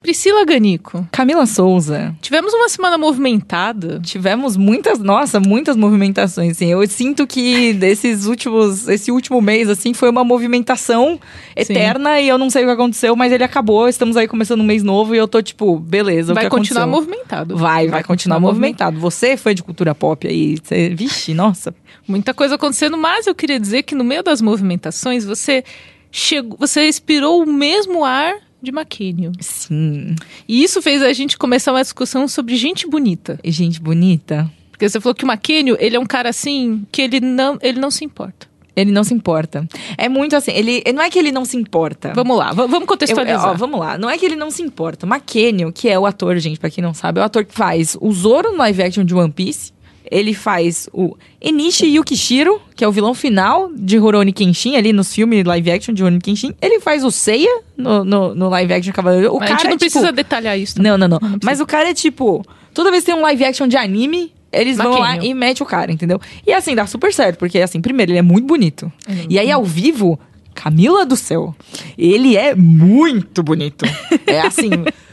Priscila Ganico. Camila Souza. Tivemos uma semana movimentada. Tivemos muitas, nossa, muitas movimentações, assim. Eu sinto que desses últimos, esse último mês, assim, foi uma movimentação eterna Sim. e eu não sei o que aconteceu, mas ele acabou. Estamos aí começando um mês novo e eu tô tipo, beleza, vai o que continuar aconteceu? movimentado. Vai, vai, vai continuar, continuar movimentado. Você foi de cultura pop aí, você, vixe, nossa. Muita coisa acontecendo, mas eu queria dizer que no meio das movimentações, você chegou, você expirou o mesmo ar de Maquênio. Sim. E isso fez a gente começar uma discussão sobre gente bonita. E gente bonita? Porque você falou que o Maquênio, ele é um cara assim, que ele não, ele não se importa. Ele não se importa. É muito assim, ele não é que ele não se importa. Vamos lá, vamos contextualizar. Eu, ó, vamos lá, não é que ele não se importa. McKenny, que é o ator, gente, para quem não sabe, é o ator que faz o Zoro no live action de One Piece. Ele faz o Enishi Yukishiro, que é o vilão final de Rurouni Kenshin, ali nos filmes live action de Rurouni Kenshin. Ele faz o Seiya no, no, no live action Cavaleiro. O Mas cara a gente não é, precisa tipo... detalhar isso. Não, não, não. não Mas o cara é tipo... Toda vez que tem um live action de anime, eles vão lá e metem o cara, entendeu? E assim, dá super certo, porque assim, primeiro, ele é muito bonito. É e aí, ao vivo, Camila do céu, ele é muito bonito. é assim,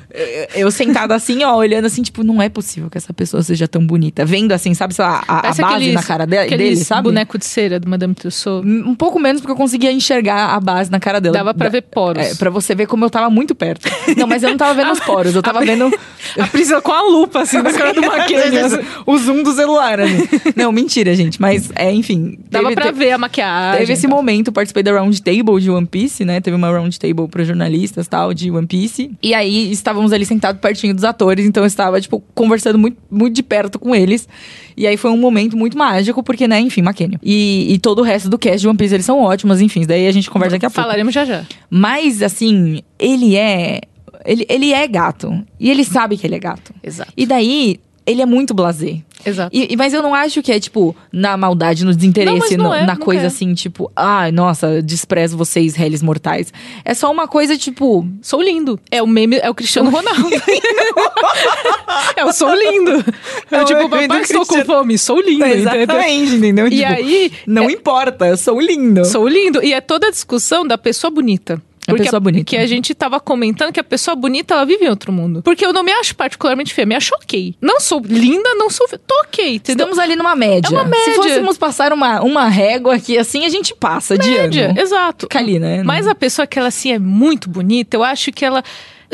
eu sentada assim, ó, olhando assim, tipo, não é possível que essa pessoa seja tão bonita. Vendo assim, sabe, sei lá, a, a base aqueles, na cara de, dele, sabe? boneco de cera do Madame Tussauds. Um pouco menos, porque eu conseguia enxergar a base na cara dela. Dava pra ver poros. É, pra você ver como eu tava muito perto. Não, mas eu não tava vendo os poros, eu tava vendo... A Priscila com a lupa, assim, na cara do maquiagem. Assim, o zoom do celular, assim. Não, mentira, gente, mas, é, enfim... Dava teve, pra ver a maquiagem. Teve esse tá. momento, participei da Round Table de One Piece, né? Teve uma Round Table pra jornalistas, tal, de One Piece. E aí, estávamos ali sentados pertinho dos atores, então eu estava, tipo, conversando muito, muito de perto com eles. E aí foi um momento muito mágico, porque, né, enfim, Maquênio. E, e todo o resto do cast de One Piece, eles são ótimos, enfim, daí a gente conversa daqui a pouco. Falaremos já já. Mas, assim, ele é. Ele, ele é gato. E ele sabe que ele é gato. Exato. E daí, ele é muito blasé. Exato. E, mas eu não acho que é, tipo, na maldade, no desinteresse, não, não no, é, na coisa é. assim, tipo, ai, ah, nossa, desprezo vocês, réis mortais. É só uma coisa, tipo. Sou lindo. É o meme, é o Cristiano Ronaldo. é o sou lindo. É, é tipo, papai, estou com fome, sou lindo. É, exatamente, entendeu? E tipo, aí. Não é... importa, eu sou lindo. Sou lindo. E é toda a discussão da pessoa bonita. Porque a pessoa bonita. Que a gente tava comentando que a pessoa bonita, ela vive em outro mundo. Porque eu não me acho particularmente feia, me acho ok. Não sou linda, não sou feia. Tô ok, entendeu? Estamos ali numa média. É uma média. Se fôssemos passar uma, uma régua aqui assim, a gente passa média, de ano. exato. Fica ali, né? Mas a pessoa que ela assim é muito bonita, eu acho que ela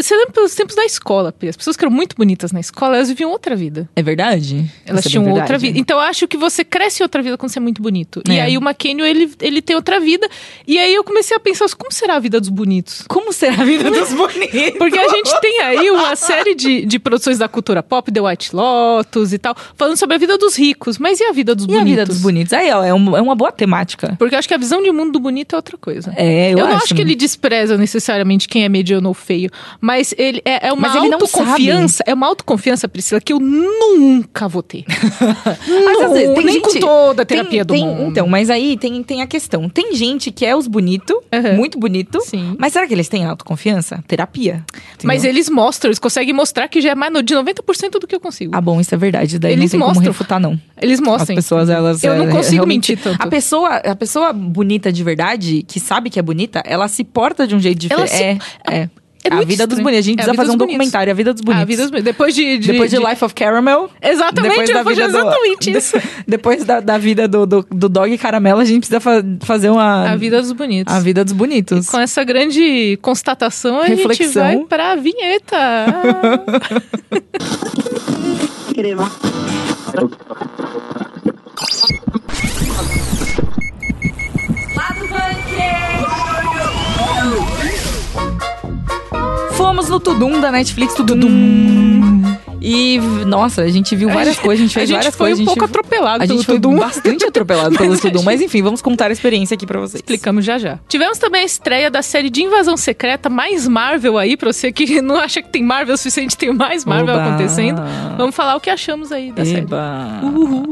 você lembra pelos tempos da escola, As pessoas que eram muito bonitas na escola, elas viviam outra vida. É verdade? Elas tinham é outra vida. Então eu acho que você cresce em outra vida quando você é muito bonito. É. E aí o McKenny, ele, ele tem outra vida. E aí eu comecei a pensar, como será a vida dos bonitos? Como será a vida dos bonitos? Porque a gente tem aí uma série de, de produções da cultura pop, The White Lotus e tal, falando sobre a vida dos ricos. Mas e a vida dos e bonitos? a vida dos bonitos? Aí, ó, é, um, é uma boa temática. Porque eu acho que a visão de mundo do bonito é outra coisa. É, eu, eu não acho. acho que ele despreza necessariamente quem é mediano ou feio, mas ele é, é uma Mas ele autoconfiança, é uma autoconfiança, Priscila, que eu nunca vou ter. mas às vezes tem nem gente, com toda a terapia tem, do tem, mundo. Então, mas aí tem, tem a questão. Tem gente que é os bonito, Uhum. muito bonito, Sim. mas será que eles têm autoconfiança? Terapia. Mas entendeu? eles mostram, eles conseguem mostrar que já é mais de 90% do que eu consigo. Ah, bom, isso é verdade. Daí Eles não tem como mostram. refutar, não. Eles As mostram. pessoas, elas. Eu não é, consigo mentir tanto. A pessoa, a pessoa bonita de verdade, que sabe que é bonita, ela se porta de um jeito Ela diferente. se- É, é. É a muito vida dos estranho. bonitos. A gente É a precisa vida fazer dos um bonitos. documentário, a vida dos bonitos. Ah, vidas, depois de, de- depois de, Life of Caramel. Exatamente, depois da de vida do- exatamente de- isso. Depois da, da vida do, do, do Dog Caramelo, a gente precisa fa- fazer uma. A vida dos bonitos. a vida dos bonitos. Com essa grande constatação, a gente Reflexão. vai pra vinheta. Ah. Fomos no Tudum da Netflix, Tudum. E, nossa, a gente viu várias coisas, a gente fez a gente várias foi coisas. um a gente, pouco atropelado a gente foi Tudum. bastante atropelado pelo a Tudum. Mas enfim, vamos contar a experiência aqui pra vocês. Explicamos já já. Tivemos também a estreia da série de Invasão Secreta, mais Marvel aí, pra você que não acha que tem Marvel o suficiente, tem mais Marvel Oba. acontecendo. Vamos falar o que achamos aí da série. Eba. Uhul.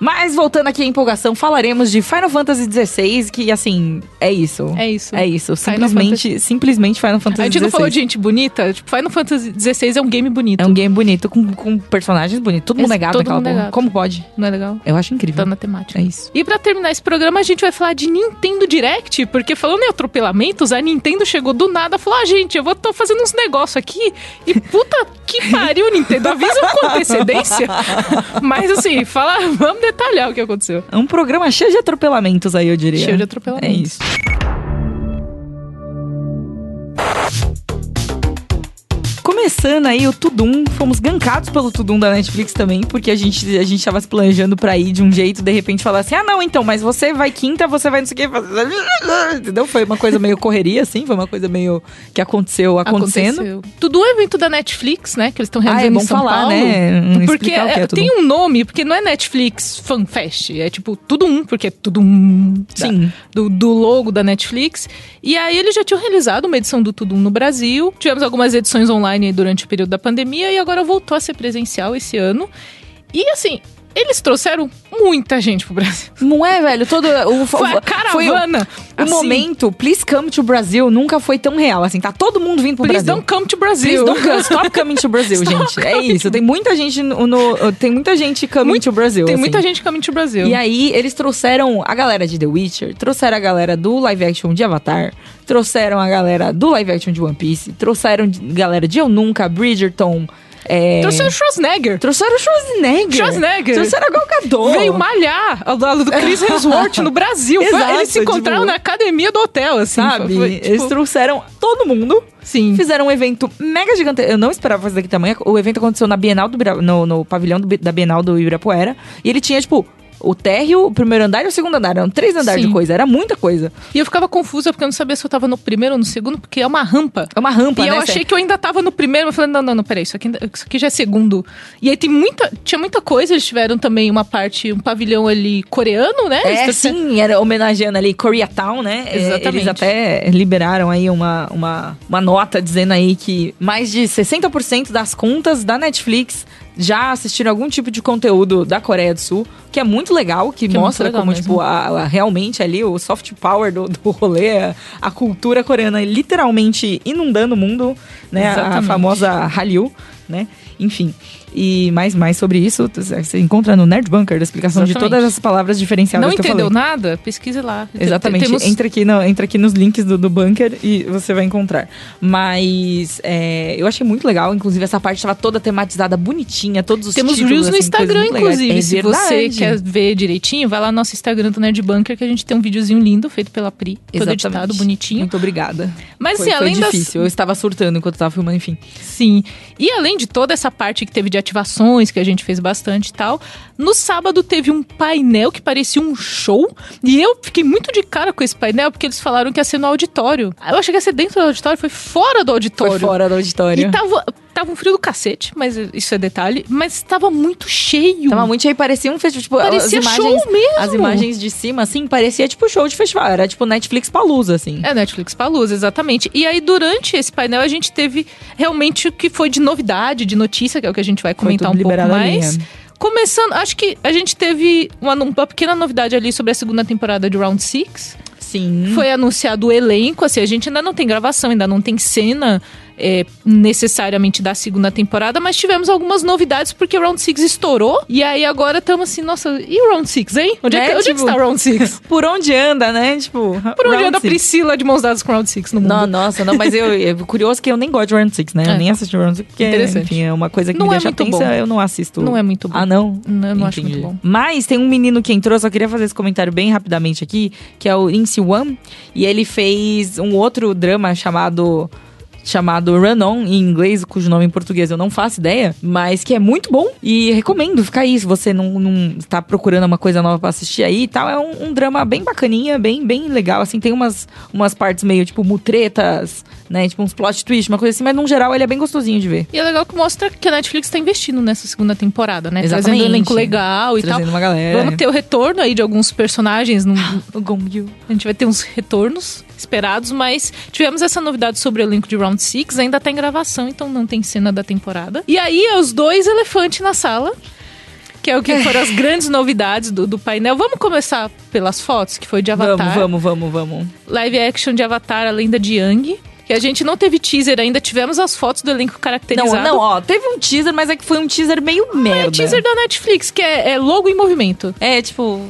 Mas voltando aqui à empolgação, falaremos de Final Fantasy XVI, que assim, é isso. É isso. É isso. Simplesmente, Final simplesmente Final Fantasy XVI. A gente não falou de gente bonita? Tipo, Final Fantasy XVI é um game bonito. É um game bonito, com, com personagens bonitos. Todo mundo é gato todo mundo é. Como pode? Não é legal? Eu acho incrível. Tá na temática. É isso. E pra terminar esse programa, a gente vai falar de Nintendo Direct, porque falando em atropelamentos, a Nintendo chegou do nada e falou: ah, gente, eu vou tô fazendo uns negócios aqui e puta que pariu, Nintendo. Avisa com antecedência. Mas assim, fala, vamos detalhar o que aconteceu. É um programa cheio de atropelamentos aí, eu diria. Cheio de atropelamentos. É isso. Começando aí o Tudum, fomos gankados pelo Tudum da Netflix também, porque a gente, a gente tava se planejando pra ir de um jeito, de repente falar assim, ah não, então, mas você vai quinta, você vai não sei o que, entendeu? Foi uma coisa meio correria, assim, foi uma coisa meio que aconteceu acontecendo. Aconteceu. Tudum é evento da Netflix, né, que eles estão realizando ah, é bom em São falar, Paulo. né? porque é, é tem um nome, porque não é Netflix Fan Fest, é tipo Tudum, porque é Tudum Sim. do, do logo da Netflix. E aí eles já tinham realizado uma edição do Tudum no Brasil, tivemos algumas edições online durante durante o período da pandemia e agora voltou a ser presencial esse ano. E assim, eles trouxeram muita gente pro Brasil. Não é, velho? Todo o foi a caravana. Foi o, assim, momento, please come to Brasil nunca foi tão real. Assim, tá todo mundo vindo pro please Brasil. Please don't come to Brasil. Please don't come, stop coming to Brasil, gente. É isso. Tem muita gente no, no, tem muita gente coming Muito, to Brasil. Tem assim. muita gente coming to Brasil. E aí eles trouxeram a galera de The Witcher, trouxeram a galera do live action de Avatar, trouxeram a galera do live action de One Piece, trouxeram galera de Eu Nunca, Bridgerton, é... Trouxeram o Schwarzenegger. Trouxeram o Schwarzenegger. Schwarzenegger. Trouxeram a Gal Gadot. Veio malhar ao lado do Chris Hemsworth no Brasil. Exato, Eles se encontraram tipo, na academia do hotel, assim. Sabe? Foi, tipo... Eles trouxeram todo mundo. Sim. Fizeram um evento mega gigante. Eu não esperava fazer daqui tamanho. O evento aconteceu na Bienal do no, no pavilhão do, da Bienal do Ibirapuera. E ele tinha, tipo, o térreo, o primeiro andar e o segundo andar. Eram três andares Sim. de coisa, era muita coisa. E eu ficava confusa porque eu não sabia se eu tava no primeiro ou no segundo, porque é uma rampa. É uma rampa, e né? eu achei que eu ainda tava no primeiro, mas falei, não, não, não, peraí, isso aqui, isso aqui já é segundo. E aí tem muita, tinha muita coisa, eles tiveram também uma parte, um pavilhão ali coreano, né? É, sim, era homenageando ali Koreatown, né? É, Exatamente. Eles até liberaram aí uma, uma, uma nota dizendo aí que mais de 60% das contas da Netflix já assistiram algum tipo de conteúdo da Coreia do Sul, que é muito legal, que, que é mostra legal como, mesmo. tipo, a, a, realmente ali o soft power do, do rolê, a, a cultura coreana literalmente inundando o mundo, né? Exatamente. A famosa Hallyu, né? Enfim. E mais, mais sobre isso, você encontra no Nerd Bunker, a explicação Exatamente. de todas as palavras diferenciadas Não entendeu nada? Pesquise lá. Exatamente. Temos... Entra, aqui no, entra aqui nos links do, do bunker e você vai encontrar. Mas é, eu achei muito legal. Inclusive, essa parte estava toda tematizada, bonitinha, todos os Temos títulos, reels no assim, Instagram, inclusive. É se você quer ver direitinho, vai lá no nosso Instagram do Nerd Bunker, que a gente tem um videozinho lindo feito pela Pri. Todo Exatamente. editado, bonitinho. Muito obrigada. Mas, foi, assim, além foi difícil. Das... Eu estava surtando enquanto estava filmando, enfim. Sim. E além de toda essa parte que teve de ativações, que a gente fez bastante e tal. No sábado teve um painel que parecia um show. E eu fiquei muito de cara com esse painel, porque eles falaram que ia ser no auditório. Eu achei que ia ser dentro do auditório, foi fora do auditório. Foi fora do auditório. E tava, tava um frio do cacete, mas isso é detalhe. Mas tava muito cheio. Tava muito cheio, parecia um festival. Tipo, parecia as imagens, show mesmo. As imagens de cima, assim, parecia tipo show de festival. Era tipo Netflix Palusa, assim. É, Netflix Palusa, exatamente. E aí, durante esse painel, a gente teve realmente o que foi de novidade, de notícia, que é o que a gente vai comentar um pouco mais. Começando, acho que a gente teve uma, uma pequena novidade ali sobre a segunda temporada de Round Six. Sim. Foi anunciado o elenco, assim, a gente ainda não tem gravação, ainda não tem cena é, necessariamente da segunda temporada, mas tivemos algumas novidades porque o Round 6 estourou. E aí agora estamos assim, nossa, e o Round 6, hein? Onde é, é que, onde tipo, é que tipo, está o Round 6? Por onde anda, né? Tipo, por onde anda a Priscila de mãos dadas com o Round 6 no mundo? Não, nossa, não, mas eu, é curioso que eu nem gosto de Round 6, né? É. Eu nem assisti o Round 6 porque, enfim, é uma coisa que não me é deixa tensa, bom. eu não assisto. Não é muito bom. Ah, não? Não, eu não acho muito bom. Mas tem um menino que entrou, só queria fazer esse comentário bem rapidamente aqui, que é o Incy One, e ele fez um outro drama chamado chamado Run On, em inglês, cujo nome em português eu não faço ideia, mas que é muito bom e recomendo ficar aí se você não, não está procurando uma coisa nova para assistir aí e tal. É um, um, drama bem bacaninha, bem, bem legal, assim, tem umas, umas partes meio, tipo, mutretas, né, tipo uns plot twist, uma coisa assim, mas no geral ele é bem gostosinho de ver. E é legal que mostra que a Netflix está investindo nessa segunda temporada, né? Exatamente. Trazendo um elenco legal e Trazendo tal. uma galera. Vamos ter o retorno aí de alguns personagens no, no Gongyu. A gente vai ter uns retornos esperados, mas tivemos essa novidade sobre o elenco de Round 6, ainda tá em gravação, então não tem cena da temporada. E aí, é os dois elefantes na sala. que é o que foram as grandes novidades do, do painel. Vamos começar pelas fotos, que foi de Avatar. Vamos, vamos, vamos, vamos. Live action de Avatar, a lenda de Yang. Que a gente não teve teaser ainda, tivemos as fotos do elenco caracterizado. Não, não, ó, teve um teaser, mas é que foi um teaser meio ah, merda. É teaser da Netflix, que é, é logo em movimento. É, tipo,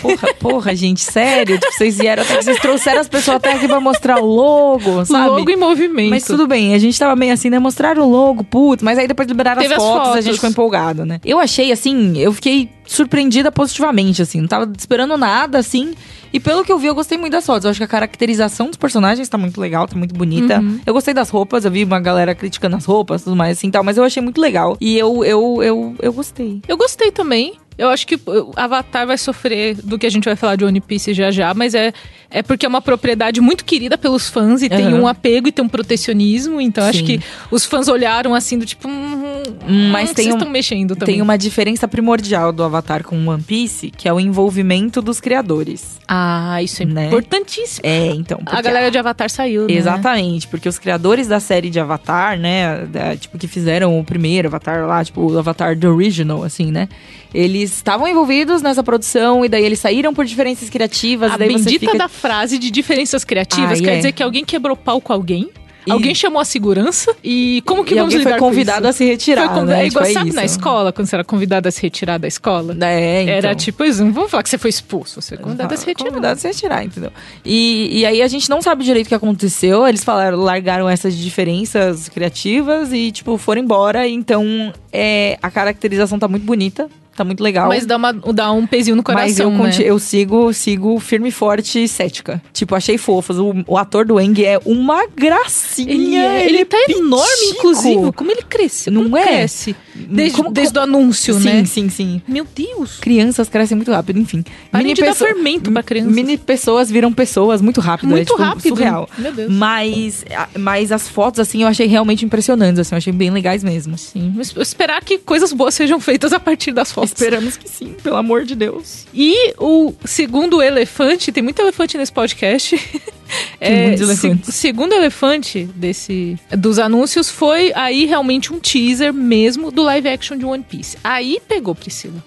Porra, porra, gente, sério? Tipo, vocês vieram até vocês trouxeram as pessoas até aqui pra mostrar o logo, sabe? Logo em movimento. Mas tudo bem, a gente tava meio assim, né? Mostraram o logo, putz, mas aí depois liberaram as fotos, as fotos, a gente ficou empolgado, né? Eu achei, assim, eu fiquei surpreendida positivamente, assim. Não tava esperando nada, assim. E pelo que eu vi, eu gostei muito das fotos. Eu acho que a caracterização dos personagens tá muito legal, tá muito bonita. Uhum. Eu gostei das roupas, eu vi uma galera criticando as roupas tudo mais, assim, tal. Mas eu achei muito legal. E eu, eu, eu, eu gostei. Eu gostei também. Eu acho que Avatar vai sofrer do que a gente vai falar de One Piece já já, mas é, é porque é uma propriedade muito querida pelos fãs e uhum. tem um apego e tem um protecionismo. Então Sim. acho que os fãs olharam assim do tipo. Hum, hum mas hum, tem um, estão mexendo também. Tem uma diferença primordial do Avatar com One Piece, que é o envolvimento dos criadores. Ah, isso é né? importantíssimo. É, então. A galera de Avatar saiu, né? Exatamente, porque os criadores da série de Avatar, né, da, tipo, que fizeram o primeiro Avatar lá, tipo, o Avatar The Original, assim, né? Eles estavam envolvidos nessa produção e daí eles saíram por diferenças criativas. A bendita fica... da frase de diferenças criativas quer é. dizer que alguém quebrou pau com alguém. E... Alguém chamou a segurança e como que e vamos alguém lidar foi convidado a se retirar, foi, né? É igual, tipo, é sabe na escola, quando você era convidado a se retirar da escola? É, então. Era tipo, vamos falar que você foi expulso, você foi convidado a se retirar. Convidado a se retirar, entendeu? E, e aí a gente não sabe direito o que aconteceu, eles falaram, largaram essas diferenças criativas e, tipo, foram embora, então é, a caracterização tá muito bonita, tá muito legal. Mas dá, uma, dá um pezinho no coração, Mas eu, né? eu sigo, sigo firme, forte e cética. Tipo, achei fofos. O, o ator do Eng é uma gracinha. Ele, é, ele, ele tá enorme, inclusive. Como ele cresce? Não Como é? Cresce. Desde, como, desde o anúncio, sim, né? Sim, sim, sim. Meu Deus. Crianças crescem muito rápido, enfim. Parem mini de dar fermento pra crianças. Mini pessoas viram pessoas muito rápido. Muito é, tipo, rápido. Surreal. Meu Deus. Mas, mas as fotos, assim, eu achei realmente impressionantes, assim. Eu achei bem legais mesmo. Sim. Esperar que coisas boas sejam feitas a partir das fotos. Esperamos que sim pelo amor de Deus. E o segundo elefante, tem muito elefante nesse podcast. Tem é, muitos elefantes. Se, segundo elefante desse dos anúncios foi aí realmente um teaser mesmo do live action de One Piece. Aí pegou Priscila.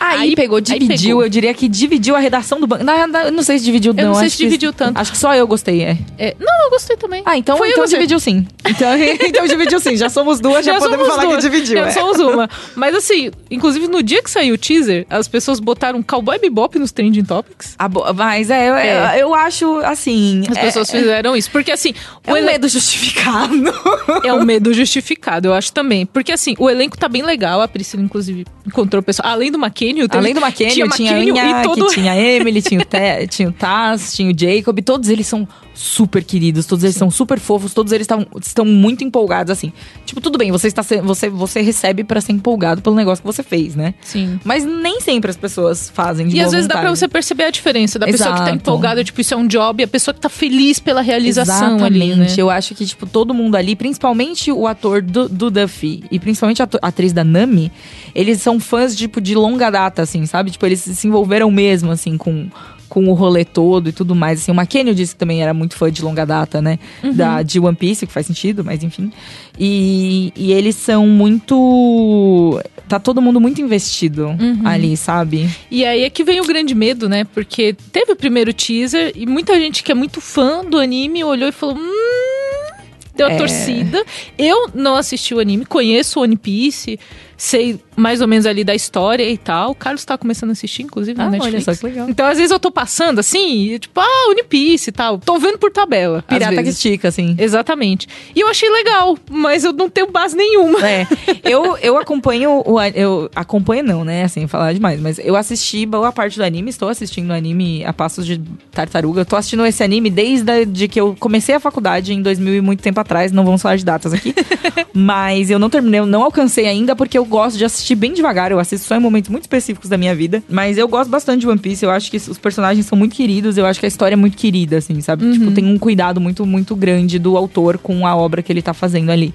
Aí, aí pegou, dividiu. Aí pegou. Eu diria que dividiu a redação do banco. Não, sei se dividiu, não. Eu não sei se dividiu tanto. Acho que só eu gostei, é. é. Não, eu gostei também. Ah, então, Foi então dividiu sim. Então, então dividiu sim. Já somos duas, já, já podemos falar duas. que dividiu. Já é. somos uma. Mas assim, inclusive no dia que saiu o teaser, as pessoas botaram Cowboy Bebop nos Trending Topics. Ah, mas é, é. Eu, eu, acho, assim... As é, pessoas fizeram isso. Porque assim... É o um medo justificado. é um medo justificado, eu acho também. Porque assim, o elenco tá bem legal. A Priscila, inclusive, encontrou o pessoal. Além do McKenny... Além do McKenny, tinha, tinha a Inha, todo... tinha a Emily, tinha o, Te, tinha o Taz, tinha o Jacob. Todos eles são super queridos, todos eles Sim. são super fofos, todos eles tão, estão muito empolgados, assim. Tipo, tudo bem, você está você, você recebe para ser empolgado pelo negócio que você fez, né? Sim. Mas nem sempre as pessoas fazem de E às vezes vontade. dá pra você perceber a diferença da Exato. pessoa que tá empolgada, tipo, isso é um job, e a pessoa que tá feliz pela realização Exatamente. ali, né? Eu acho que, tipo, todo mundo ali, principalmente o ator do, do Duffy e principalmente a atriz da Nami, eles são fãs, tipo, de longa data, assim, sabe? Tipo, eles se envolveram mesmo, assim, com com o rolê todo e tudo mais. Assim, o McKenny disse que também era muito fã de longa data, né? Uhum. Da, de One Piece, que faz sentido, mas enfim. E, e eles são muito. Tá todo mundo muito investido uhum. ali, sabe? E aí é que vem o grande medo, né? Porque teve o primeiro teaser e muita gente que é muito fã do anime olhou e falou. Hum, deu a é... torcida. Eu não assisti o anime, conheço o One Piece sei mais ou menos ali da história e tal. O Carlos tá começando a assistir, inclusive, ah, na Netflix. Olha só que legal. Então, às vezes, eu tô passando assim, e, tipo, ah, One Piece e tal. Tô vendo por tabela. Pirata que estica, assim. Exatamente. E eu achei legal, mas eu não tenho base nenhuma. É. eu, eu acompanho o. Eu acompanho, não, né? Assim, falar demais. Mas eu assisti boa parte do anime, estou assistindo o anime a passos de tartaruga. Eu tô assistindo esse anime desde de que eu comecei a faculdade em 2000 e muito tempo atrás. Não vamos falar de datas aqui. mas eu não terminei, eu não alcancei ainda porque eu gosto de assistir bem devagar, eu assisto só em momentos muito específicos da minha vida. Mas eu gosto bastante de One Piece, eu acho que os personagens são muito queridos, eu acho que a história é muito querida, assim, sabe? Uhum. Tipo, tem um cuidado muito, muito grande do autor com a obra que ele tá fazendo ali.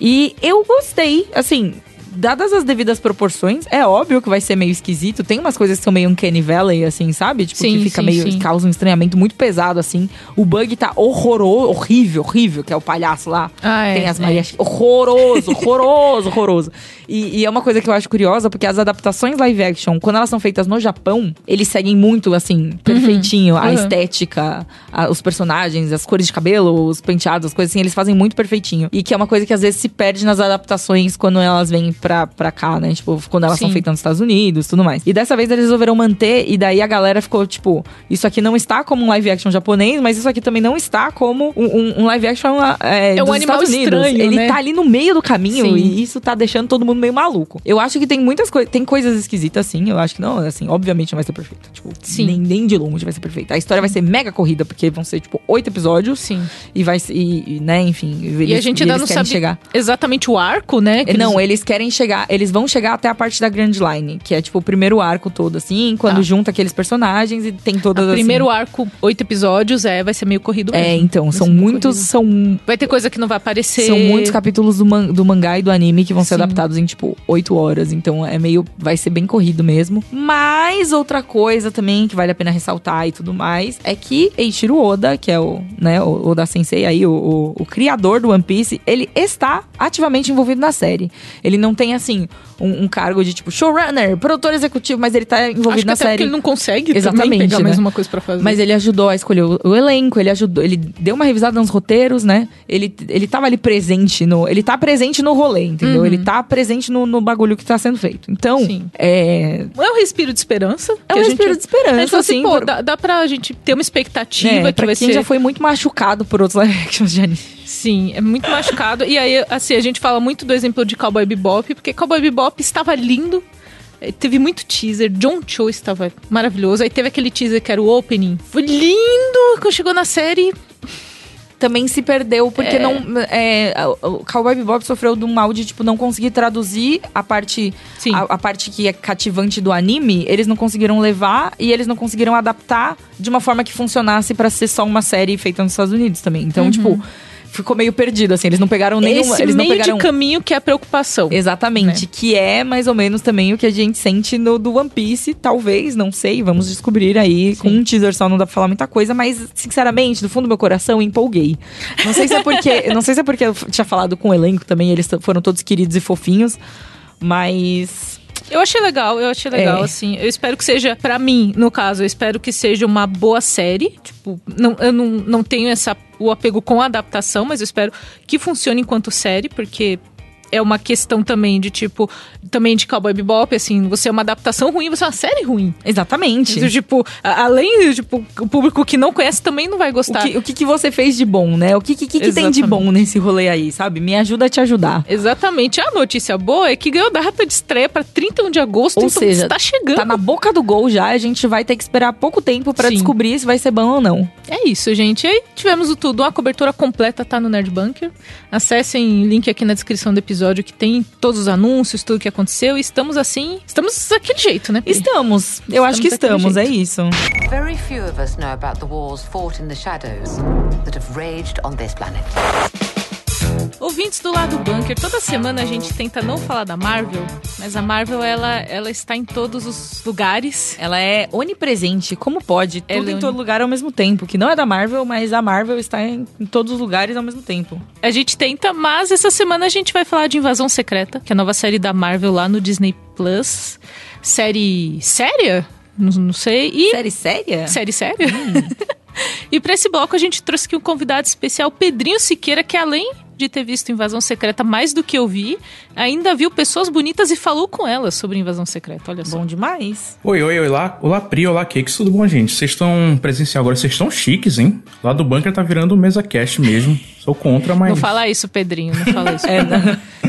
E eu gostei, assim, dadas as devidas proporções, é óbvio que vai ser meio esquisito. Tem umas coisas que são meio uncanny valley, assim, sabe? Tipo, sim, que fica sim, meio... Sim. Causa um estranhamento muito pesado, assim. O bug tá horroroso, horrível, horrível, que é o palhaço lá. Ah, é, Tem as Marias... É. Horroroso, horroroso, horroroso. E, e, é uma coisa que eu acho curiosa, porque as adaptações live action, quando elas são feitas no Japão, eles seguem muito, assim, perfeitinho. Uhum. A uhum. estética, a, os personagens, as cores de cabelo, os penteados, as coisas assim, eles fazem muito perfeitinho. E que é uma coisa que às vezes se perde nas adaptações quando elas vêm pra, pra cá, né? Tipo, quando elas Sim. são feitas nos Estados Unidos tudo mais. E dessa vez eles resolveram manter, e daí a galera ficou, tipo, isso aqui não está como um live action japonês, mas isso aqui também não está como um, um, um live action é, é um animal Estados Unidos. Estranho, Ele né? tá ali no meio do caminho sim. e isso tá deixando todo mundo meio maluco. Eu acho que tem muitas coisas, tem coisas esquisitas, sim. Eu acho que não, assim, obviamente não vai ser perfeito. Tipo, sim. Nem, nem de longe vai ser perfeito. A história vai ser mega corrida, porque vão ser, tipo, oito episódios. Sim. E vai e, e né, enfim. Eles, e a gente ainda não sabe chegar. exatamente o arco, né? não, eles... eles... querem chegar, eles vão chegar até a parte da Grand Line, que é, tipo, o primeiro arco todo, assim, quando tá. junta aqueles personagens e tem todas o primeiro assim... arco, oito episódios, é, vai ser meio corrido é, mesmo. É, então, são muitos, corrido. são... Vai ter coisa que não vai aparecer. São muitos capítulos do, man, do mangá e do anime que vão ser Sim. adaptados em, tipo, oito horas. Então é meio. Vai ser bem corrido mesmo. Mas outra coisa também que vale a pena ressaltar e tudo mais é que Eiichiro Oda, que é o, né, o Oda Sensei aí, o, o, o criador do One Piece, ele está ativamente envolvido na série. Ele não tem, assim, um, um, cargo de tipo showrunner, produtor executivo, mas ele tá envolvido Acho na série. Porque ele não consegue Exatamente, pegar né? mais uma coisa para fazer. Mas ele ajudou a escolher o, o, elenco, ele ajudou, ele deu uma revisada nos roteiros, né? Ele, ele tava ali presente no. Ele tá presente no rolê, entendeu? Uhum. Ele tá presente no, no bagulho que tá sendo feito. Então, Sim. é. É um respiro de esperança. É um respiro gente, de esperança, assim. assim pô, por... dá, dá pra gente ter uma expectativa é, que vai quem ser. já foi muito machucado por outros live actions de anime. Sim, é muito machucado. e aí, assim, a gente fala muito do exemplo de Cowboy Bebop, porque Cowboy Bebop estava lindo. É, teve muito teaser, John Cho estava maravilhoso. Aí teve aquele teaser que era o opening. Foi lindo! Quando chegou na série, também se perdeu porque é. não é, o Cowboy Bebop sofreu de um mal de tipo não conseguir traduzir a parte a, a, parte que é cativante do anime eles não conseguiram levar e eles não conseguiram adaptar de uma forma que funcionasse para ser só uma série feita nos Estados Unidos também então uhum. tipo ficou meio perdido, assim. Eles não pegaram nenhuma. Esse eles meio não pegaram... de caminho que é a preocupação. Exatamente. Né? Que é mais ou menos também o que a gente sente no do One Piece, talvez, não sei. Vamos descobrir aí. Sim. Com um teaser só não dá pra falar muita coisa, mas, sinceramente, do fundo do meu coração, empolguei. Não sei se é porque. não sei se é porque eu tinha falado com o elenco também, eles foram todos queridos e fofinhos. Mas eu achei legal, eu achei legal, é. assim. Eu espero que seja, para mim, no caso, eu espero que seja uma boa série. Tipo, não, eu não, não tenho essa, o apego com a adaptação, mas eu espero que funcione enquanto série, porque é uma questão também de tipo, também de Cowboy Bebop, assim, você é uma adaptação ruim, você é uma série ruim. Exatamente. Então, tipo, além, tipo, o público que não conhece também não vai gostar. O que, o que, que você fez de bom, né? O que, que, que tem de bom nesse rolê aí, sabe? Me ajuda a te ajudar. Exatamente. A notícia boa é que ganhou data de estreia pra 31 de agosto, ou então seja, tá chegando. Tá na boca do gol já, a gente vai ter que esperar pouco tempo para descobrir se vai ser bom ou não. É isso, gente. E aí tivemos o tudo, a cobertura completa tá no Nerd Bunker. Acessem link aqui na descrição do episódio que tem todos os anúncios, tudo que aconteceu. E estamos assim, estamos daquele jeito, né? Estamos. Eu acho que estamos, é isso. Very few of us know about the wars fought in the shadows that have raged on this planet. Ouvintes do lado bunker, toda semana a gente tenta não falar da Marvel, mas a Marvel ela, ela está em todos os lugares. Ela é onipresente, como pode, tudo ela é em todo lugar ao mesmo tempo, que não é da Marvel, mas a Marvel está em, em todos os lugares ao mesmo tempo. A gente tenta, mas essa semana a gente vai falar de Invasão Secreta, que é a nova série da Marvel lá no Disney Plus. Série séria? Não, não sei. E... Série séria? Série séria? Hum. e para esse bloco a gente trouxe aqui um convidado especial, Pedrinho Siqueira, que além de ter visto Invasão Secreta mais do que eu vi, ainda viu pessoas bonitas e falou com elas sobre Invasão Secreta. Olha só. Bom demais. Oi, oi, oi, lá. Olá, Pri, olá, Cakes, tudo bom, gente? Vocês estão presenciando agora, vocês estão chiques, hein? Lá do bunker tá virando mesa cast mesmo. Sou contra, mas. Não fala isso, Pedrinho, não fala isso. é, não.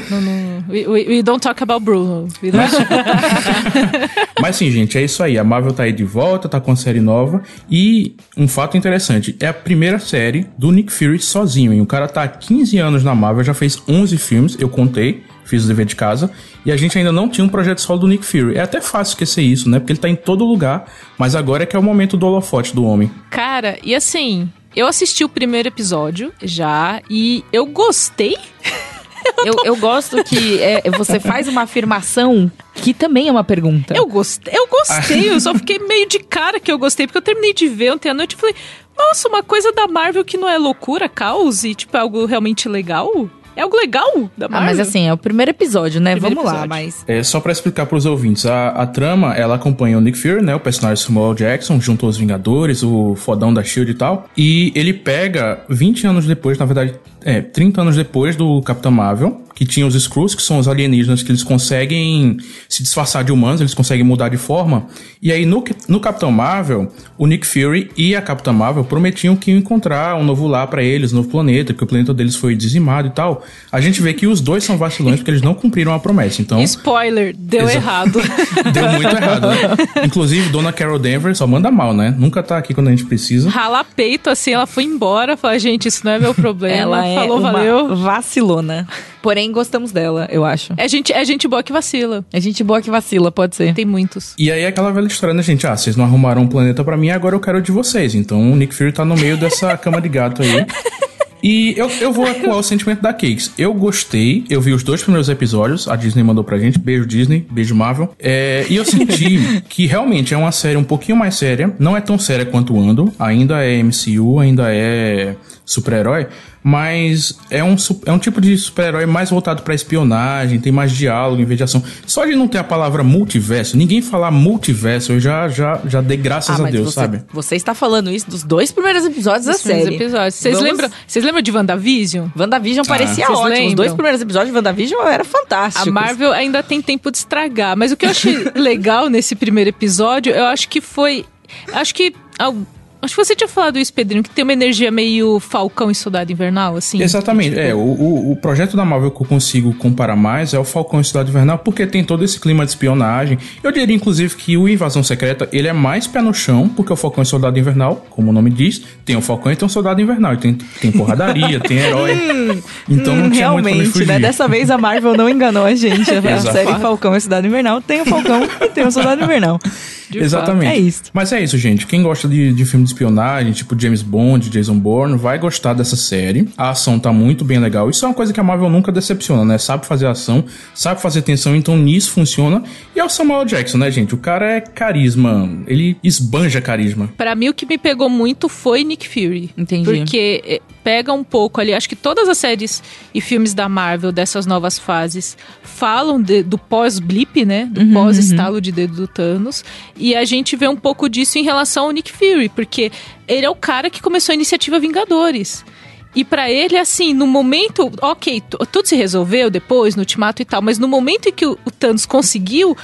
não, não. We, we, we, don't talk about Bruno. Mas, mas sim, gente, é isso aí. A Marvel tá aí de volta, tá com a série nova. E um fato interessante: é a primeira série do Nick Fury sozinho, hein? O cara tá há 15 anos na Marvel, já fez 11 filmes, eu contei fiz o dever de casa, e a gente ainda não tinha um projeto solo do Nick Fury. É até fácil esquecer isso, né? Porque ele tá em todo lugar, mas agora é que é o momento do holofote do homem. Cara, e assim, eu assisti o primeiro episódio já, e eu gostei. Eu, eu gosto que é, você faz uma afirmação que também é uma pergunta. Eu gostei, eu gostei, eu só fiquei meio de cara que eu gostei, porque eu terminei de ver ontem à noite e falei, nossa, uma coisa da Marvel que não é loucura, caos e tipo é algo realmente legal. É algo legal da Marvel. Ah, mas assim, é o primeiro episódio, né? Primeiro Vamos episódio. lá, mas... É, só para explicar para os ouvintes, a, a, trama, ela acompanha o Nick Fury, né? O personagem Samuel Jackson, junto aos Vingadores, o fodão da SHIELD e tal. E ele pega, 20 anos depois, na verdade, é, 30 anos depois do Capitão Marvel, que tinha os Skrulls, que são os alienígenas que eles conseguem se disfarçar de humanos, eles conseguem mudar de forma. E aí no, no Capitão Marvel, o Nick Fury e a Capitã Marvel prometiam que iam encontrar um novo lar para eles, um novo planeta, que o planeta deles foi dizimado e tal. A gente vê que os dois são vacilões porque eles não cumpriram a promessa. Então, spoiler, deu errado. deu muito errado. Né? Inclusive, Dona Carol Denver só manda mal, né? Nunca tá aqui quando a gente precisa. Rala peito assim, ela foi embora, falou: "Gente, isso não é meu problema". Ela é falou, uma valeu. vacilona. Porém, gostamos dela, eu acho. É gente, é gente boa que vacila. É gente boa que vacila, pode ser. Tem muitos. E aí aquela velha história, né, gente? Ah, vocês não arrumaram um planeta para mim, agora eu quero o de vocês. Então o Nick Fury tá no meio dessa cama de gato aí. E eu, eu vou ecoar o sentimento da Cakes. Eu gostei, eu vi os dois primeiros episódios, a Disney mandou pra gente, beijo Disney, beijo Marvel. É, e eu senti que realmente é uma série um pouquinho mais séria, não é tão séria quanto o Ando, ainda é MCU, ainda é super-herói, mas é um, é um tipo de super-herói mais voltado para espionagem, tem mais diálogo em vez de ação. Só de não ter a palavra multiverso, ninguém falar multiverso, eu já, já, já dei graças ah, a Deus, você, sabe? Você está falando isso dos dois primeiros episódios dos da série. Episódios. Vocês Vamos... lembram, vocês lembram de WandaVision? WandaVision ah. parecia ótimo. Lembram? Os dois primeiros episódios de WandaVision era fantástico. A Marvel ainda tem tempo de estragar, mas o que eu achei legal nesse primeiro episódio, eu acho que foi. Acho que Acho que você tinha falado isso, Pedrinho, que tem uma energia meio Falcão e Soldado Invernal, assim. Exatamente. Tipo... É, o, o projeto da Marvel que eu consigo comparar mais é o Falcão e Soldado Invernal, porque tem todo esse clima de espionagem. Eu diria, inclusive, que o Invasão Secreta, ele é mais pé no chão, porque o Falcão e Soldado Invernal, como o nome diz, tem o Falcão e tem o Soldado Invernal. Tem, tem porradaria, tem herói. Hum, então não tinha Realmente, muito fugir. né? Dessa vez a Marvel não enganou a gente. A série Falcão e Soldado Invernal tem o Falcão e tem o Soldado Invernal. De Exatamente. Fato. É isso. Mas é isso, gente. Quem gosta de, de filme de espionagem, tipo James Bond, Jason Bourne, vai gostar dessa série. A ação tá muito bem legal. Isso é uma coisa que a Marvel nunca decepciona, né? Sabe fazer ação, sabe fazer tensão, então nisso funciona. E é o Samuel Jackson, né, gente? O cara é carisma. Ele esbanja carisma. Para mim, o que me pegou muito foi Nick Fury. Entendi. Porque eh, pega um pouco ali. Acho que todas as séries e filmes da Marvel dessas novas fases falam de, do pós-blip, né? Do uhum, pós-estalo uhum. de dedo do Thanos. E a gente vê um pouco disso em relação ao Nick Fury, porque ele é o cara que começou a iniciativa Vingadores. E para ele, assim, no momento, ok, tudo se resolveu depois, no ultimato e tal, mas no momento em que o Thanos conseguiu,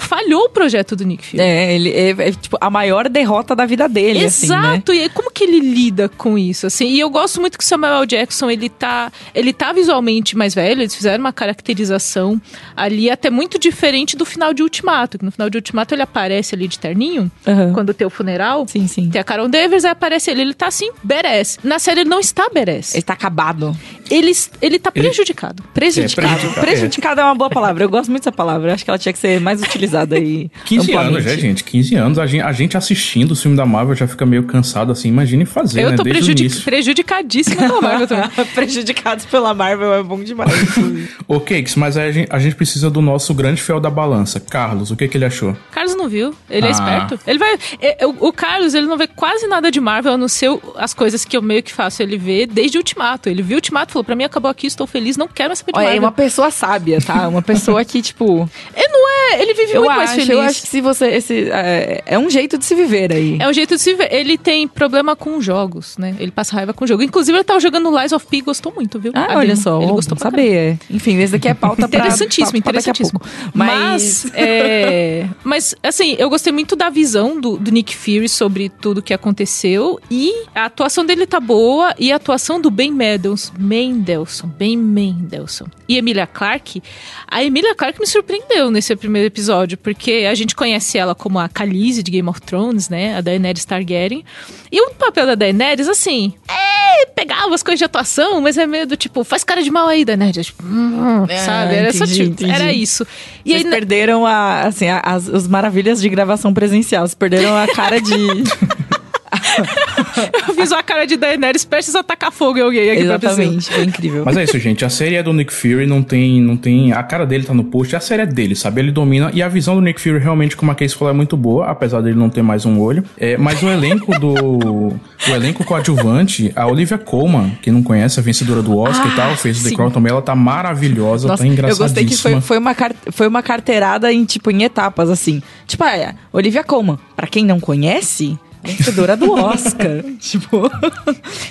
falhou o projeto do Nick Fury. É, ele é, é, tipo a maior derrota da vida dele, Exato, assim, né? e como que ele lida com isso, assim? E eu gosto muito que o Samuel Jackson, ele tá, ele tá visualmente mais velho, eles fizeram uma caracterização ali até muito diferente do final de Ultimato, que no final de Ultimato ele aparece ali de terninho, uhum. quando tem o funeral. Sim, sim. Tem a Carol Danvers, aí aparece ele, ele tá assim, beres. Na série ele não está beres. Ele tá acabado. Ele, ele tá prejudicado. Prejudicado. É, prejudicado. prejudicado é uma boa palavra, eu gosto muito dessa palavra, eu acho que ela tinha que ser mais utilizada utilizada aí. 15 anos, já, gente. 15 anos. A gente, a gente assistindo o filme da Marvel já fica meio cansado assim. Imagine fazer, Eu né? tô prejudic prejudicadíssima pela Marvel também. Prejudicados pela Marvel é bom demais. Ô, Cakes, mas a gente, a gente precisa do nosso grande fiel da balança. Carlos, o que, que ele achou? Carlos não viu. Ele é ah. é esperto. Ele vai. É, o, o, Carlos, ele não vê quase nada de Marvel, a não ser as coisas que eu meio que faço ele ver desde o Ultimato. Ele viu o Ultimato e falou: pra mim acabou aqui, estou feliz, não quero mais saber de Olha, Marvel. É uma pessoa sábia, tá? Uma pessoa que, tipo. Ele não é. Ele vive eu muito acho, mais feliz. Eu acho que se você. Esse, é, é, um jeito de se viver aí. É um jeito de se viver. Ele tem problema com jogos, né? Ele passa raiva com jogo. Inclusive, ele tava jogando Lies of P gostou muito, viu? Ah, olha só. Ele gostou pra saber. Enfim, esse daqui é pauta pra. Interessantíssimo, pra, pra interessantíssimo. Mas. Mas, é, mas, assim, eu gostei muito da visão do, do Nick Fury sobre tudo que aconteceu. E a atuação dele tá boa. E a atuação do Ben Mendelssohn. Mendelssohn. Ben Mendelssohn. E Emilia Clarke. A Emilia Clarke me surpreendeu nesse primeiro episódio, porque a gente conhece ela como a Khaleesi de Game of Thrones, né? A Daenerys Targaryen. E o papel da Daenerys, assim, é, pegava as coisas de atuação, mas é meio do tipo, faz cara de mal aí, Daenerys. Tipo, hum, é, sabe? Era, entendi, só, tipo, entendi. era isso. E Vocês aí, perderam a, assim, as, as maravilhas de gravação presencial. Vocês perderam a cara de... eu fiz uma cara de Daenerys prestes a atacar fogo em alguém aqui Exatamente, foi incrível. Mas é isso, gente. A série é do Nick Fury, não tem, não tem. A cara dele tá no post, a série é dele, sabe? Ele domina. E a visão do Nick Fury, realmente, como a Case falou, é muito boa, apesar dele não ter mais um olho. É, mas o elenco do. o elenco coadjuvante, a Olivia Colman, que não conhece, a vencedora do Oscar ah, e tal, fez sim. The Crown também, ela tá maravilhosa, Nossa, tá engraçadíssima. Eu gostei que foi, foi, uma, foi uma carteirada em, tipo, em etapas, assim. Tipo, é, Olivia Colman, pra quem não conhece, vencedora do Oscar. tipo,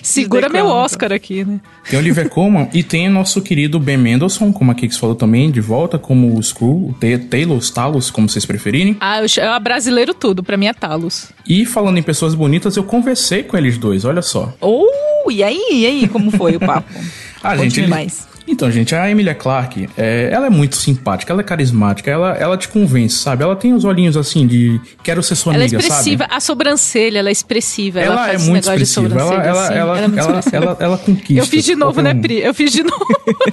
segura meu Oscar aqui, né? Tem Oliver Colman e tem nosso querido Ben Mendelssohn, como a Kix falou também, de volta, como o Screw, o Taylor, os Talos, como vocês preferirem. Ah, eu, eu brasileiro tudo, pra mim é Talos. E falando em pessoas bonitas, eu conversei com eles dois, olha só. Oh, e aí, e aí, como foi o papo? ah, gente, ele, mais. Então, gente, a Emilia Clarke, é, ela é muito simpática, ela é carismática, ela, ela te convence, sabe? Ela tem os olhinhos assim de quero ser sua ela é amiga, sabe? Ela é expressiva, sabe? a sobrancelha, ela é expressiva. Ela, ela é muito expressiva, ela, ela, assim. ela, ela, é ela, ela, ela, conquista. Eu fiz de novo, né, Pri? Eu fiz de novo.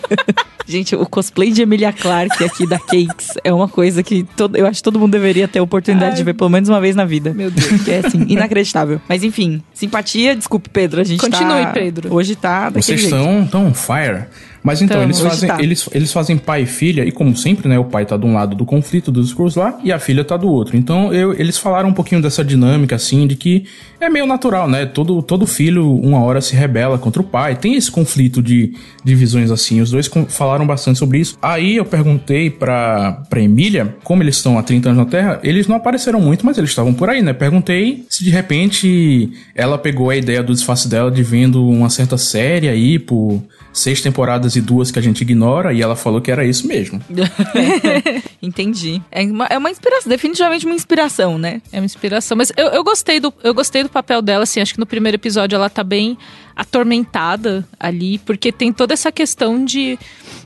gente, o cosplay de Emilia Clarke aqui da Cakes é uma coisa que todo, eu acho que todo mundo deveria ter a oportunidade Ai, de ver pelo menos uma vez na vida. Meu Deus. Que é assim, inacreditável. Mas enfim, simpatia, desculpe, Pedro, a gente Continue, tá... Pedro. Hoje tá Vocês estão tão fire. Mas então, eles fazem, tá. eles, eles fazem pai e filha, e como sempre, né, o pai tá de um lado do conflito dos Skrulls lá, e a filha tá do outro. Então, eu, eles falaram um pouquinho dessa dinâmica, assim, de que é meio natural, né? Todo, todo filho, uma hora, se rebela contra o pai. Tem esse conflito de divisões assim. Os dois falaram bastante sobre isso. Aí eu perguntei pra, pra Emília, como eles estão há 30 anos na Terra, eles não apareceram muito, mas eles estavam por aí, né? Perguntei se de repente ela pegou a ideia do disfarce dela de vendo uma certa série aí por seis temporadas e duas que a gente ignora, e ela falou que era isso mesmo. Entendi. É uma, é uma inspiração, definitivamente uma inspiração, né? É uma inspiração. Mas eu, eu, gostei do, eu gostei do papel dela, assim, acho que no primeiro episódio ela tá bem atormentada ali, porque tem toda essa questão de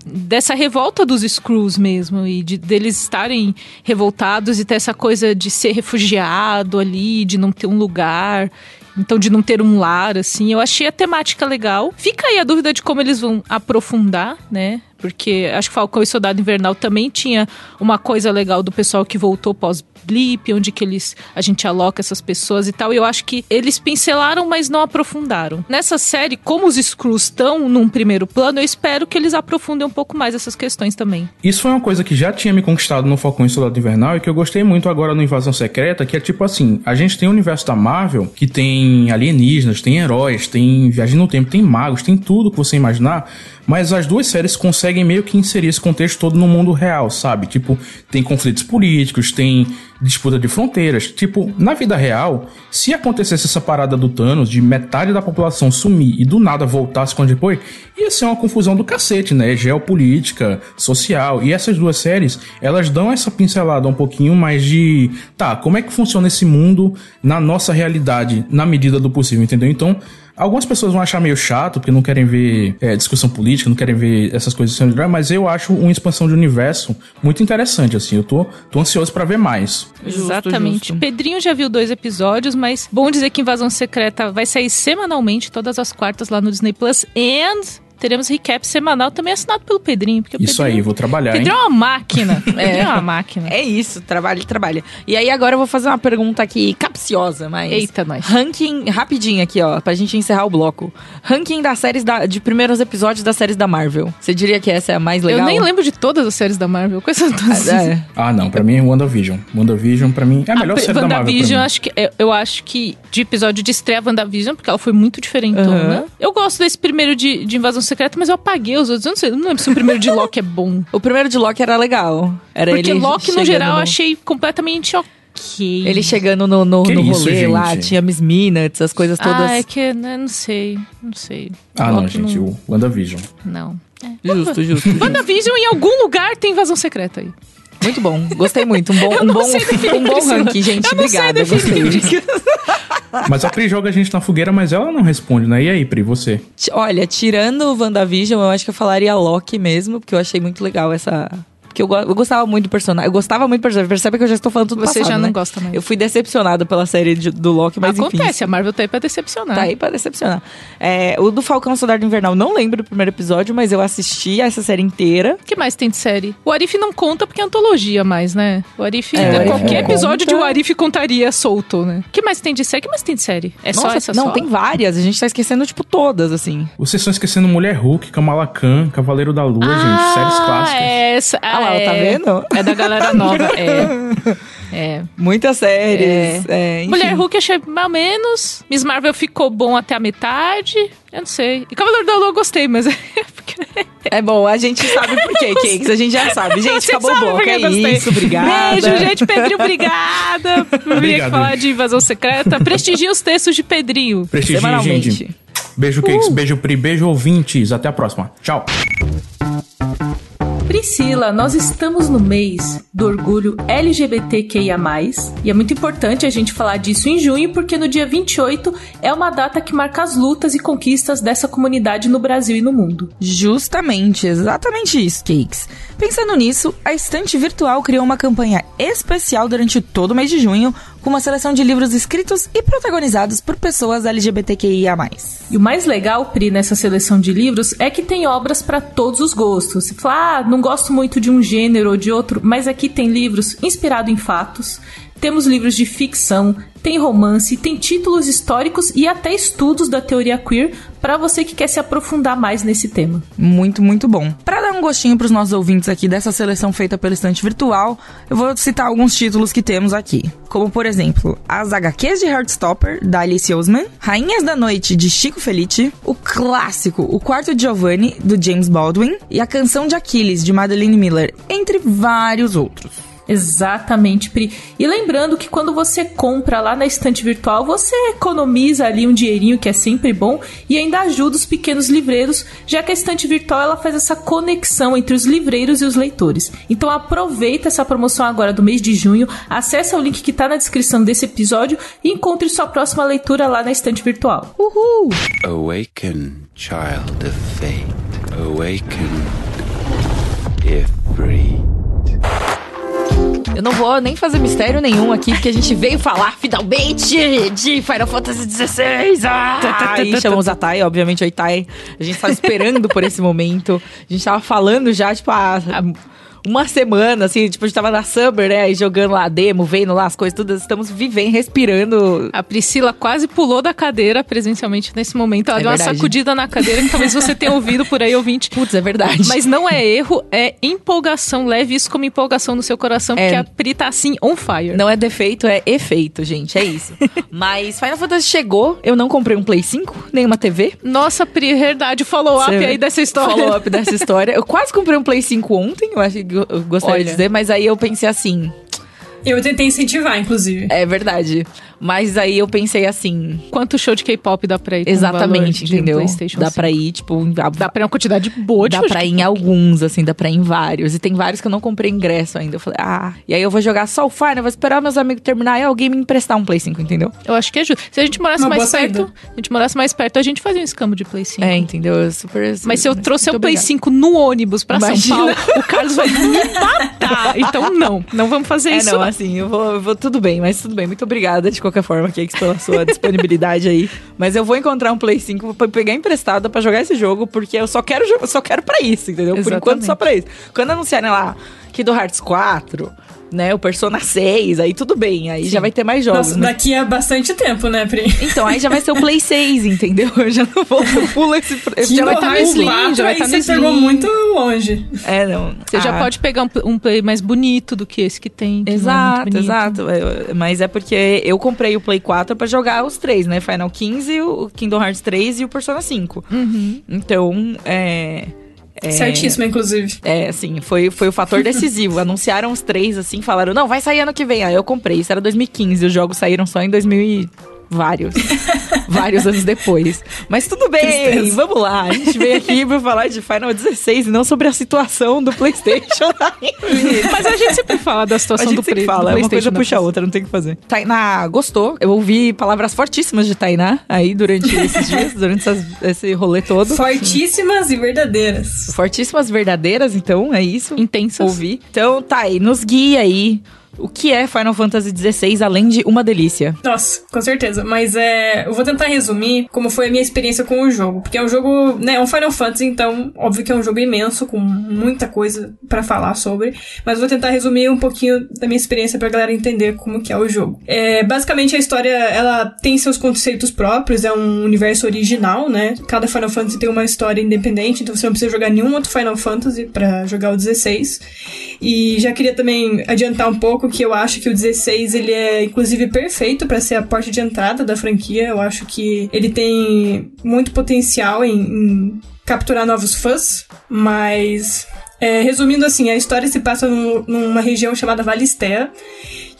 dessa revolta dos Screws mesmo e de deles estarem revoltados e ter essa coisa de ser refugiado ali, de não ter um lugar então, de não ter um lar, assim, eu achei a temática legal. Fica aí a dúvida de como eles vão aprofundar, né? Porque acho que Falcão e Soldado Invernal também tinha uma coisa legal do pessoal que voltou pós onde que eles a gente aloca essas pessoas e tal. E eu acho que eles pincelaram, mas não aprofundaram. Nessa série, como os Screws estão num primeiro plano, eu espero que eles aprofundem um pouco mais essas questões também. Isso foi uma coisa que já tinha me conquistado no Falcão e Soldado Invernal e que eu gostei muito agora no Invasão Secreta, que é tipo assim, a gente tem o universo da Marvel, que tem alienígenas, tem heróis, tem viagem no tempo, tem magos, tem tudo que você imaginar, mas as duas séries conseguem meio que inserir esse contexto todo no mundo real, sabe? Tipo, tem conflitos políticos, tem disputa de fronteiras. Tipo, na vida real, se acontecesse essa parada do Thanos de metade da população sumir e do nada voltasse quando depois, ia ser uma confusão do cacete, né? Geopolítica, social. E essas duas séries, elas dão essa pincelada um pouquinho mais de, tá, como é que funciona esse mundo na nossa realidade, na medida do possível, entendeu? Então, Algumas pessoas vão achar meio chato, porque não querem ver é, discussão política, não querem ver essas coisas sendo mas eu acho uma expansão de universo muito interessante, assim. Eu tô, tô ansioso para ver mais. Exatamente. Justo. Pedrinho já viu dois episódios, mas bom dizer que Invasão Secreta vai sair semanalmente, todas as quartas lá no Disney Plus. And teremos recap semanal também assinado pelo Pedrinho. Porque isso Pedrinho, aí, vou trabalhar. Pedrinho hein? é uma máquina. é. é uma máquina. É isso, trabalha e trabalha. E aí agora eu vou fazer uma pergunta aqui capciosa, mas. Eita, nós. Ranking, rapidinho aqui, ó, pra gente encerrar o bloco. Ranking das séries da, de primeiros episódios das séries da Marvel. Você diria que essa é a mais legal? Eu nem lembro de todas as séries da Marvel. Quais são todas? Ah, é. ah, não, pra mim é WandaVision. WandaVision, pra mim, é a melhor a, série da Marvel. WandaVision, acho que, eu, eu, acho que de episódio de estreia WandaVision, porque ela foi muito diferentona. Uhum. Eu gosto desse primeiro de, de Invasão Secreta, mas eu apaguei os outros. Eu não sei, não lembro se o primeiro de Loki é bom. O primeiro de Loki era legal. Era Porque ele Loki, no geral, no... eu achei completamente ok. Ele chegando no, no, no isso, rolê gente? lá, tinha Miss Minutes, as coisas todas. Ah, é que, né, não sei, não sei. Ah, não, gente, não... o WandaVision. Não. É. Justo, justo. WandaVision, em algum lugar, tem invasão secreta aí. Muito bom, gostei muito. Um bom, um bom, um bom ranking, gente. Eu Obrigada, gostei. Mas a Pri joga a gente na fogueira, mas ela não responde, né? E aí, Pri, você? Olha, tirando o WandaVision, eu acho que eu falaria Loki mesmo, porque eu achei muito legal essa Porque eu, eu gostava muito do personagem. Eu gostava muito do personagem. Percebe que eu já estou falando tudo Você passado, já não né? gosta mais. Eu fui decepcionada pela série de, do Loki, mas Acontece, enfim. a Marvel tá aí pra decepcionar. Tá aí pra decepcionar. É, o do Falcão Soldado Invernal, não lembro do primeiro episódio, mas eu assisti essa série inteira. O que mais tem de série? O Arif não conta porque é antologia mais, né? O Arif, É, qualquer episódio conta. de O Arif contaria solto, né? O que mais tem de série? O que mais tem de série? É só Nossa, essa não, só? tem várias. A gente tá esquecendo, tipo, todas, assim. Vocês estão esquecendo Mulher Hulk, Kamala Khan, Cavaleiro da Lua, gente. Séries clássicas. É essa, Ah lá, é, tá vendo? É da galera nova, é. É. Muitas séries. É. enfim. Mulher Hulk achei mais ou menos. Miss Marvel ficou bom até a metade. Eu não sei. E Cavaleiro da Lua eu gostei, mas é porque... É bom, a gente sabe por quê, Cakes. A gente já sabe. Gente, Você acabou porque É isso, obrigada. Beijo, gente. Pedrinho, obrigada. Por vir aqui falar de invasão secreta. Prestigia os textos de Pedrinho. Semanalmente. gente. Beijo, Cakes. Beijo, Pri. Beijo, ouvintes. Até a próxima. Tchau. Priscila, nós estamos no mês do orgulho LGBTQIA+, e é muito importante a gente falar disso em junho, porque no dia 28 é uma data que marca as lutas e conquistas dessa comunidade no Brasil e no mundo. Justamente, exatamente isso, Cakes. Pensando nisso, a Estante Virtual criou uma campanha especial durante todo o mês de junho, com uma seleção de livros escritos e protagonizados por pessoas LGBTQIA+. E o mais legal, Pri, nessa seleção de livros é que tem obras para todos os gostos. Você fala, ah, não gosto muito de um gênero ou de outro, mas aqui tem livros inspirados em fatos, temos livros de ficção, tem romance, tem títulos históricos e até estudos da teoria queer para você que quer se aprofundar mais nesse tema. Muito, muito bom. Para dar um gostinho para os nossos ouvintes aqui dessa seleção feita pela Estante Virtual, eu vou citar alguns títulos que temos aqui. Como, por exemplo, as HQs de Heartstopper, da Alice Oseman, Rainhas da Noite, de Chico Felice, o clássico O Quarto de Giovanni, do James Baldwin, e a Canção de Aquiles, de Madeline Miller, entre vários outros. Exatamente, Pri. E lembrando que quando você compra lá na estante virtual, você economiza ali um dinheirinho que é sempre bom e ainda ajuda os pequenos livreiros, já que a estante virtual ela faz essa conexão entre os livreiros e os leitores. Então aproveita essa promoção agora do mês de junho, acessa o link que está na descrição desse episódio e encontre sua próxima leitura lá na estante virtual. Uhul! Awaken, child of fate. Awaken, Ifrit. Eu não vou nem fazer mistério nenhum aqui, porque a gente veio falar finalmente de Final Fantasy XVI. Ah! E chamamos a Thay, obviamente a Thay. A gente tava esperando por esse momento. A gente tava falando já, tipo, há uma semana, assim, tipo, a gente tava na Summer, né? Aí jogando lá a demo, vendo lá as coisas todas. Estamos vivendo, respirando. A Priscila quase pulou da cadeira presencialmente nesse momento. Ela É deu uma verdade. sacudida na cadeira que talvez você tenha ouvido por aí, ouvinte. Putz, é verdade. Mas não é erro, é empolgação. Leve isso como empolgação no seu coração, porque É. a Pri tá assim on fire. Não é defeito, é efeito, gente. É isso. Mas Final Fantasy chegou, eu não comprei um Play 5, nem uma TV. Nossa, Pri, verdade, follow-up aí dessa história. Follow-up dessa história. Eu quase comprei um Play 5 ontem, eu acho que gostaria Olha. de dizer, mas aí eu pensei assim, Eu tentei incentivar, inclusive. é verdade. Mas aí eu pensei assim, Quanto show de K-pop dá pra ir exatamente, de entendeu? PlayStation Dá 5? pra ir, tipo, em- Dá pra ir uma quantidade boa de Dá pra ir em alguns, assim, dá pra ir em vários. E tem vários que eu não comprei ingresso ainda. Eu falei, ah. E aí eu vou jogar só o Final, vou esperar meus amigos terminar e alguém me emprestar um Play 5, entendeu? Eu acho que é justo. Se a gente morasse Uma mais perto, saída. a gente morasse mais perto, a gente fazia um escambo de Play 5. É, entendeu? Eu super. Mas se eu trouxer o Play obrigada. 5 no ônibus pra Imagina. São Paulo, o Carlos vai me matar. Então não, não vamos fazer É, isso. não. Assim, eu vou, eu vou tudo bem, mas tudo bem. Muito obrigada de qualquer forma, Cakes, pela sua disponibilidade aí. Mas eu vou encontrar um Play 5 pra pegar emprestado pra jogar esse jogo, porque eu só quero, só quero pra isso, entendeu? Por Exatamente. enquanto, só pra isso. Quando anunciarem lá Kingdom Hearts 4, né, o Persona 6, aí tudo bem, aí já vai ter mais jogos. Nossa, mas- daqui a bastante tempo, né, Pri? Então, aí já vai ser o Play 6, entendeu? Eu já não vou, eu pulo esse... esse já vai estar no no Slim, já vai aí tá no você Slim. pegou muito longe. É, não. Você já Ah. pode pegar um, um Play mais bonito do que esse que tem. que é Exato, bonito. exato. É, Mas é porque eu comprei o Play 4 pra jogar os três, né? Final 15, o Kingdom Hearts 3 e o Persona 5. Uhum. Então, é. É- Certíssimo, inclusive. É, assim, foi, foi o fator decisivo. Anunciaram os três, assim, falaram, não, vai sair ano que vem. Aí eu comprei. Isso era 2015, os jogos saíram só em 2000 e... Vários. Vários anos depois. Mas tudo bem, Tristeza. vamos lá. A gente veio aqui pra falar de Final 16 e não sobre a situação do PlayStation. Mas a gente sempre fala da situação do, sempre fala, do PlayStation. Uma coisa puxa a outra, não tem o que fazer. Tainá gostou. Eu ouvi palavras fortíssimas de Tainá aí durante esses dias, durante essas, esse rolê todo. Fortíssimas e verdadeiras. Fortíssimas verdadeiras, então, é isso. Intensas. Ouvi. Então, tá aí, nos guia aí o que é Final Fantasy XVI além de uma delícia? Nossa, com certeza. Mas é, eu vou tentar resumir como foi a minha experiência com o jogo, porque é um jogo, né, é um Final Fantasy, então óbvio que é um jogo imenso com muita coisa para falar sobre, mas vou tentar resumir um pouquinho da minha experiência pra galera entender como que é o jogo. É, basicamente a história, ela tem seus conceitos próprios, é um universo original, né? Cada Final Fantasy tem uma história independente, então você não precisa jogar nenhum outro Final Fantasy para jogar o 16. E já queria também adiantar um pouco que eu acho que o 16 ele é inclusive perfeito para ser a porta de entrada da franquia. Eu acho que ele tem muito potencial em, em capturar novos fãs, mas é, resumindo assim, a história se passa num, numa região chamada Valistea,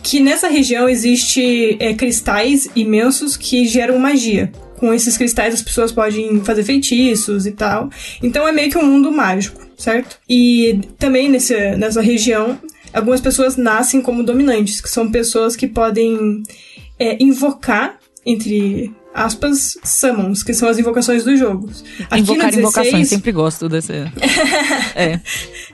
que nessa região existe é, cristais imensos que geram magia. Com esses cristais as pessoas podem fazer feitiços e tal. Então é meio que um mundo mágico, certo? E também nesse, nessa região algumas pessoas nascem como dominantes, que são pessoas que podem é, invocar, entre aspas, summons, que são as invocações dos jogos. Aqui Invocar 16, invocações, sempre gosto desse. é.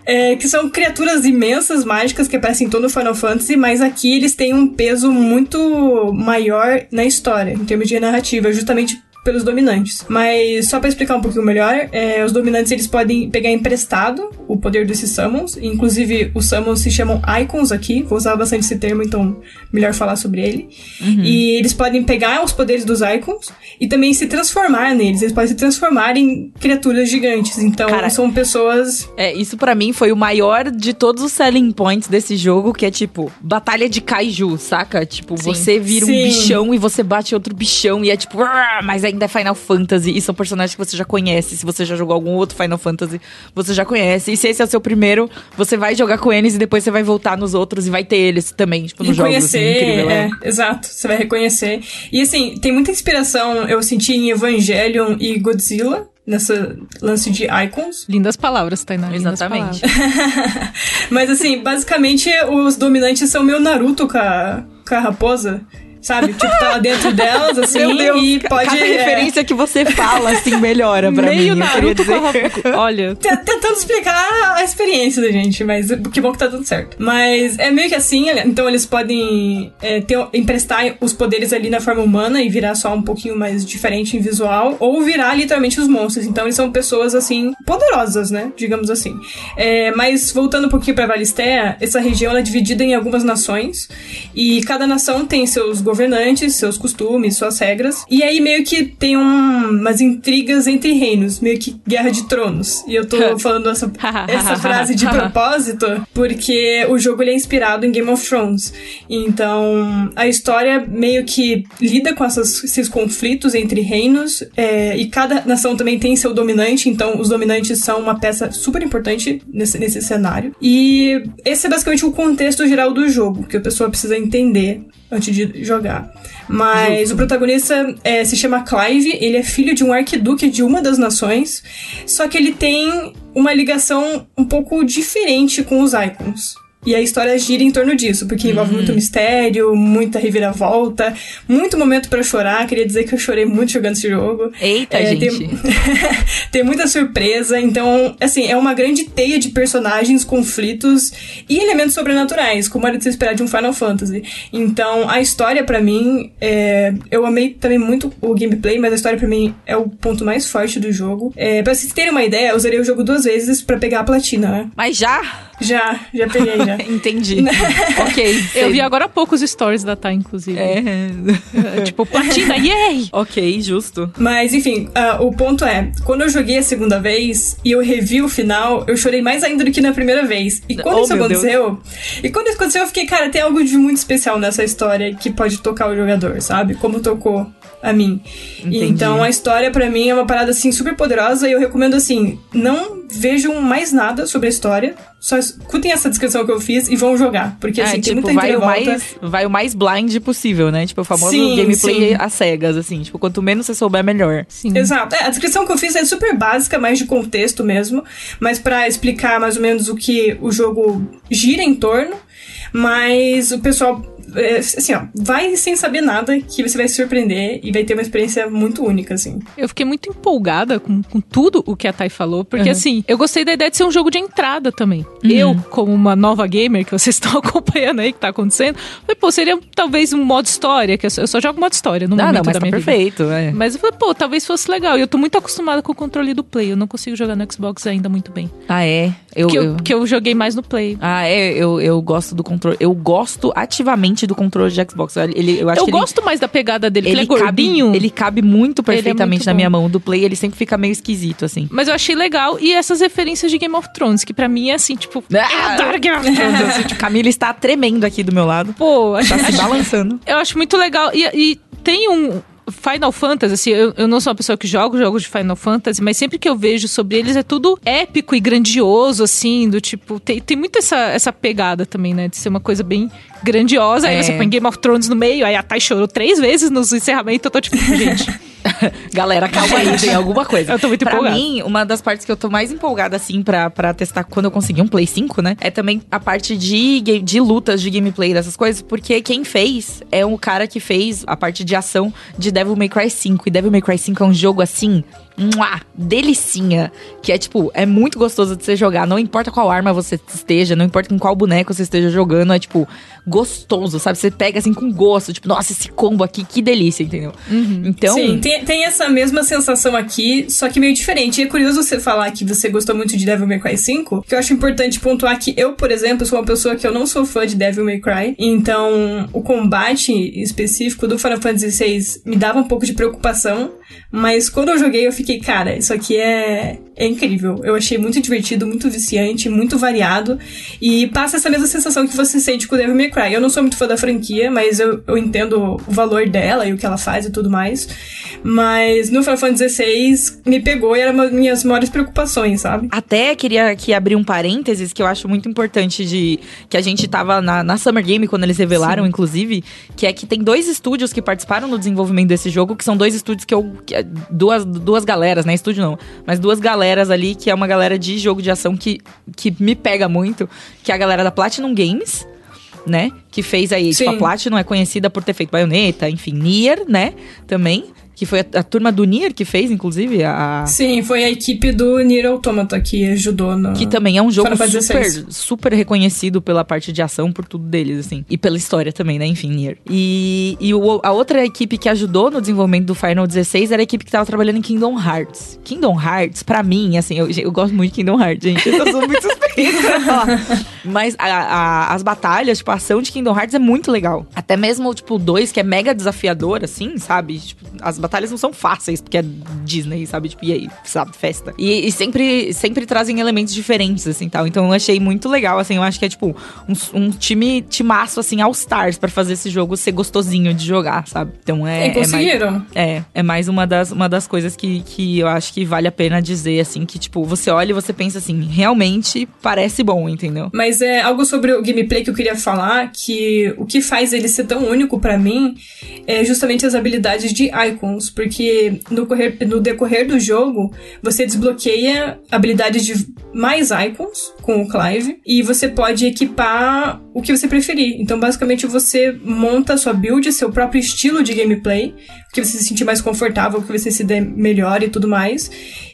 é. Que são criaturas imensas, mágicas, que aparecem em todo o Final Fantasy, mas aqui eles têm um peso muito maior na história, em termos de narrativa, justamente pelos dominantes. Mas só para explicar um pouquinho melhor, é, os dominantes eles podem pegar emprestado o poder desses summons. Inclusive, os summons se chamam icons aqui. Vou usar bastante esse termo, então melhor falar sobre ele. Uhum. E eles podem pegar os poderes dos icons e também se transformar neles. Eles podem se transformar em criaturas gigantes. Então, Cara, são pessoas. É, isso para mim foi o maior de todos os selling points desse jogo, que é tipo, batalha de kaiju, saca? Tipo, Sim. você vira Sim. um bichão e você bate outro bichão e é tipo, mas ainda é Final Fantasy e são personagens que você já conhece. Se você já jogou algum outro Final Fantasy, você já conhece. E se esse é o seu primeiro, você vai jogar com eles e depois você vai voltar nos outros e vai ter eles também, tipo, nos jogos. Assim, é, é, exato. Você vai reconhecer. E assim, tem muita inspiração, eu senti em Evangelion e Godzilla nessa lance de icons. Lindas palavras, Tainá. Exatamente. Palavras. Mas assim, basicamente os dominantes são meu Naruto com a, com a raposa sabe? Tipo, tá lá dentro delas, assim, Deus, e pode... Cada é... referência que você fala, assim, melhora pra Meio mim. Naruto dizer. Olha... Tentando explicar a experiência da gente, mas que bom que tá tudo certo. Mas é meio que assim, então eles podem é, ter, emprestar os poderes ali na forma humana e virar só um pouquinho mais diferente em visual, ou virar literalmente os monstros. Então eles são pessoas, assim, poderosas, né? Digamos assim. É, mas voltando um pouquinho pra Valistea, essa região é dividida em algumas nações, e cada nação tem seus governantes, seus costumes, suas regras. E aí meio que tem um, umas intrigas entre reinos, meio que guerra de tronos. E eu tô falando essa, essa frase de propósito porque o jogo ele é inspirado em Game of Thrones. Então a história meio que lida com essas, esses conflitos entre reinos é, e cada nação também tem seu dominante. Então os dominantes são uma peça super importante nesse, nesse cenário. E esse é basicamente o contexto geral do jogo que a pessoa precisa entender antes de jogar. Mas Justo. o protagonista é, se chama Clive, ele é filho de um arquiduque de uma das nações, só que ele tem uma ligação um pouco diferente com os Icons. E a história gira em torno disso, porque envolve muito uhum. mistério, muita reviravolta, muito momento para chorar. Queria dizer que eu chorei muito jogando esse jogo. Eita, é, gente. Tem, tem, muita surpresa. Então, assim, é uma grande teia de personagens, conflitos e elementos sobrenaturais, como era de se esperar de um Final Fantasy. Então, a história para mim, é, eu amei também muito o gameplay, mas a história para mim é o ponto mais forte do jogo. É, pra vocês terem uma ideia, eu usarei o jogo duas vezes para pegar a platina, né? Mas já? Já, já peguei, já. Entendi. ok. Eu vi agora há pouco os stories da Thay, inclusive. É. é. tipo, platina, yay! ok, justo. Mas, enfim, uh, o ponto é, quando eu joguei a segunda vez e eu revi o final, eu chorei mais ainda do que na primeira vez. E quando oh, isso aconteceu... Deus. E quando isso aconteceu, eu fiquei, cara, tem algo de muito especial nessa história que pode tocar o jogador, sabe? Como tocou a mim. Entendi. Então a história para mim é uma parada assim super poderosa e eu recomendo assim, não vejam mais nada sobre a história. Só escutem essa descrição que eu fiz e vão jogar. Porque, assim, é, tem tipo, muita vai o, volta. mais, vai o mais blind possível, né? Tipo, o famoso Sim, gameplay sim. às cegas, assim. Tipo, quanto menos você souber, melhor. Sim. Exato. É, a descrição que eu fiz é super básica, mais de contexto mesmo, mas pra explicar mais ou menos o que o jogo gira em torno. Mas o pessoal, assim, ó, vai sem saber nada que você vai se surpreender e vai ter uma experiência muito única, assim. Eu fiquei muito empolgada com, com tudo o que a Thay falou, porque Uhum. assim, eu gostei da ideia de ser um jogo de entrada também. Eu, como uma nova gamer que vocês estão acompanhando aí, que tá acontecendo, falei, pô, seria talvez um modo história, que eu só, eu só jogo modo história no Não, momento não, mas da tá minha vida. perfeito. É. Mas eu falei, pô, talvez fosse legal. E eu tô muito acostumada com o controle do Play. Eu não consigo jogar no Xbox ainda muito bem. Ah, é? Eu, Porque eu, eu- porque eu joguei mais no Play. Ah, é, eu, eu gosto do controle. Eu gosto ativamente do controle de Xbox. Ele, eu acho eu gosto mais da pegada dele, ele, ele é gordinho. Cabe, ele cabe muito perfeitamente muito na bom. minha mão. Do Play, ele sempre fica meio esquisito, assim. Mas eu achei legal. E essas referências de Game of Thrones, que pra mim é assim, tipo. Ah! eu adoro Game of Thrones. assim, tipo, Camila está tremendo aqui do meu lado. pô, acho, Tá se balançando. eu acho muito legal. E, e tem um. Final Fantasy, assim, eu, eu não sou uma pessoa que joga jogos de Final Fantasy, mas sempre que eu vejo sobre eles é tudo épico e grandioso, assim, do tipo. Tem, tem muito essa, essa pegada também, né? De ser uma coisa bem grandiosa. Aí É. você põe Game of Thrones no meio, aí a Thay chorou três vezes nos encerramentos. Eu tô tipo, gente. Galera, calma aí, tem alguma coisa. Eu tô muito pra empolgada. mim, uma das partes que eu tô mais empolgada, assim, pra, pra testar quando eu conseguir um Play 5, né? É também a parte de, de lutas, de gameplay, dessas coisas. Porque quem fez é um cara que fez a parte de ação de Devil May Cry 5. E Devil May Cry 5 é um jogo, assim, mua, delicinha. Que é, tipo, é muito gostoso de você jogar. Não importa qual arma você esteja, não importa com qual boneco você esteja jogando. É, tipo, gostoso, sabe? Você pega, assim, com gosto. Tipo, nossa, esse combo aqui, que delícia, entendeu? Então... Sim, tem, tem essa mesma sensação aqui, só que meio diferente. E é curioso você falar que você gostou muito de Devil May Cry 5, que eu acho importante pontuar que eu, por exemplo, sou uma pessoa que eu não sou fã de Devil May Cry, então o combate específico do Final Fantasy VI me dava um pouco de preocupação, mas quando eu joguei eu fiquei, cara, isso aqui é, é incrível. Eu achei muito divertido, muito viciante, muito variado, e passa essa mesma sensação que você sente com o Devil May Cry. Eu não sou muito fã da franquia, mas eu, eu entendo o valor dela e o que ela faz e tudo mais. Mas no Final Fantasy XVI me pegou e era uma das minhas maiores preocupações, sabe? Até queria aqui abrir um parênteses que eu acho muito importante de que a gente tava na, na Summer Game quando eles revelaram, inclusive, que é que tem dois estúdios que participaram no desenvolvimento desse jogo, que são dois estúdios que eu. É duas, duas galeras, né? Estúdio não, mas duas galeras ali, que é uma galera de jogo de ação que, que me pega muito, que é a galera da Platinum Games. Né? Que fez aí, tipo, a Platinum é conhecida por ter feito Bayonetta, enfim, Nier, né? Também. Que foi a, a turma do Nier que fez, inclusive, a, Sim, foi a equipe do Nier Automata que ajudou no. que também é um jogo super, super reconhecido pela parte de ação, por tudo deles, assim. E pela história também, né? Enfim, Nier. E, e o- a outra equipe que ajudou no desenvolvimento do Final 16 era a equipe que tava trabalhando em Kingdom Hearts. Kingdom Hearts, pra mim, assim, eu, eu gosto muito de Kingdom Hearts, gente. Eu sou muito suspeita. Mas a- a- as batalhas, tipo, a ação de Kingdom Hearts é muito legal. Até mesmo, tipo, o 2, que é mega desafiador, assim, sabe? Tipo, as batalhas não são fáceis, porque é Disney, sabe? Tipo, e aí, sabe? Festa. E, e sempre, sempre trazem elementos diferentes, assim, tal. Então eu achei muito legal, assim. Eu acho que é, tipo, um, um time, timaço, assim, All Stars pra fazer esse jogo ser gostosinho de jogar, sabe? Então é... E é mais- conseguiram. é, é mais uma das, uma das coisas que, que eu acho que vale a pena dizer, assim, que, tipo, você olha e você pensa assim, realmente parece bom, entendeu? Mas é algo sobre o gameplay que eu queria falar, que o que faz ele ser tão único pra mim é justamente as habilidades de icons, porque no, correr- no decorrer do jogo você desbloqueia habilidades de mais icons com o Clive e você pode equipar o que você preferir. Então, basicamente, você monta a sua build, seu próprio estilo de gameplay, o que você se sentir mais confortável, o que você se der melhor e tudo mais.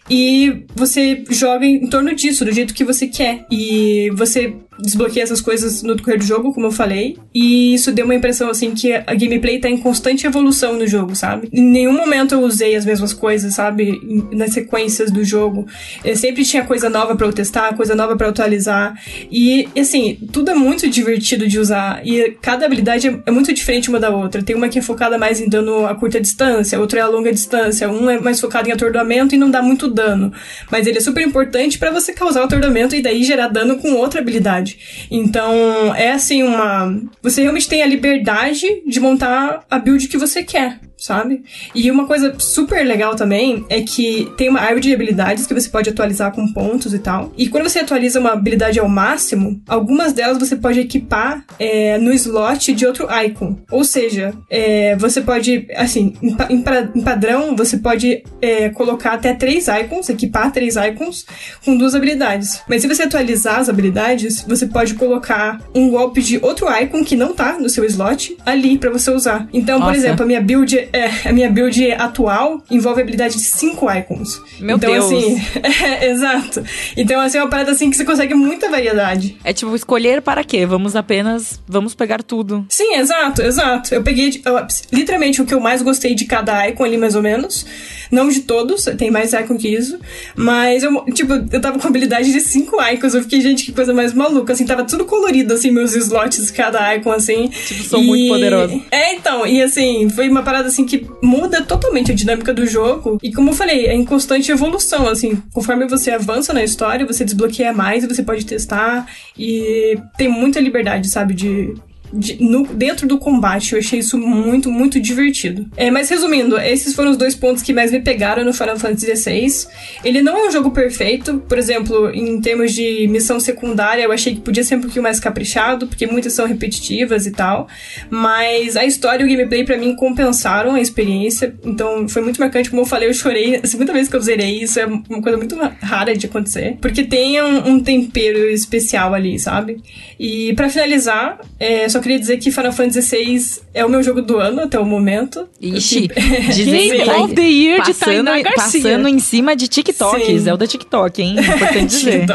E você joga em torno disso, do jeito que você quer. E você desbloqueia essas coisas no decorrer do jogo, como eu falei. E isso deu uma impressão, assim, que a gameplay tá em constante evolução no jogo, sabe? Em nenhum momento eu usei as mesmas coisas, sabe? Nas sequências do jogo. Eu sempre tinha coisa nova pra eu testar, coisa nova eu atualizar. E, assim, tudo é muito divertido de usar. E cada habilidade é- é muito diferente uma da outra. Tem uma que é focada mais em dano a curta distância, outra é a longa distância. Um é mais focado em atordoamento e não dá muito dano. Mas ele é super importante pra você causar atordoamento e daí gerar dano com outra habilidade. Então, é assim uma. Você realmente tem a liberdade de montar a build que você quer. Sabe? E uma coisa super legal também é que tem uma árvore de habilidades que você pode atualizar com pontos e tal. E quando você atualiza uma habilidade ao máximo, algumas delas você pode equipar é, no slot de outro icon. Ou seja, é, você pode, assim, em, em, em padrão, você pode é, colocar até três icons, equipar três icons com duas habilidades. Mas se você atualizar as habilidades, você pode colocar um golpe de outro icon que não tá no seu slot ali para você usar. Então, Nossa. por exemplo, a minha build, é, a minha build atual envolve a habilidade de cinco icons. Meu então, Deus. assim, é, exato. Então, assim, é uma parada assim que você consegue muita variedade. É tipo, escolher para quê? Vamos apenas, vamos pegar tudo. Sim, exato, exato. Eu peguei, eu, literalmente, o que eu mais gostei de cada icon ali, mais ou menos. Não de todos, tem mais icon que isso. Mas eu, tipo, eu tava com habilidade de cinco icons. Eu fiquei, gente, que coisa mais maluca. Assim, tava tudo colorido, assim, meus slots, cada icon, assim. Tipo, sou e... muito poderoso. É, então, e assim, foi uma parada assim que muda totalmente a dinâmica do jogo. E como eu falei, é em constante evolução, assim. Conforme você avança na história, você desbloqueia mais você pode testar. E tem muita liberdade, sabe, de de, no, dentro do combate. Eu achei isso muito, muito divertido. É, mas resumindo, esses foram os dois pontos que mais me pegaram no Final Fantasy XVI. Ele não é um jogo perfeito, por exemplo, em termos de missão secundária, eu achei que podia ser um pouquinho mais caprichado, porque muitas são repetitivas e tal. Mas a história e o gameplay para mim compensaram a experiência, então foi muito marcante. Como eu falei, eu chorei a segunda vez que eu zerei, isso é uma coisa muito rara de acontecer, porque tem um, um tempero especial ali, sabe? E para finalizar, é, só queria dizer que Final Fantasy VI é o meu jogo do ano até o momento. Ixi, Game tá of the Year de Tainá Garcia. Passando em cima de TikTok, Sim. Zelda TikTok, hein? Importante dizer.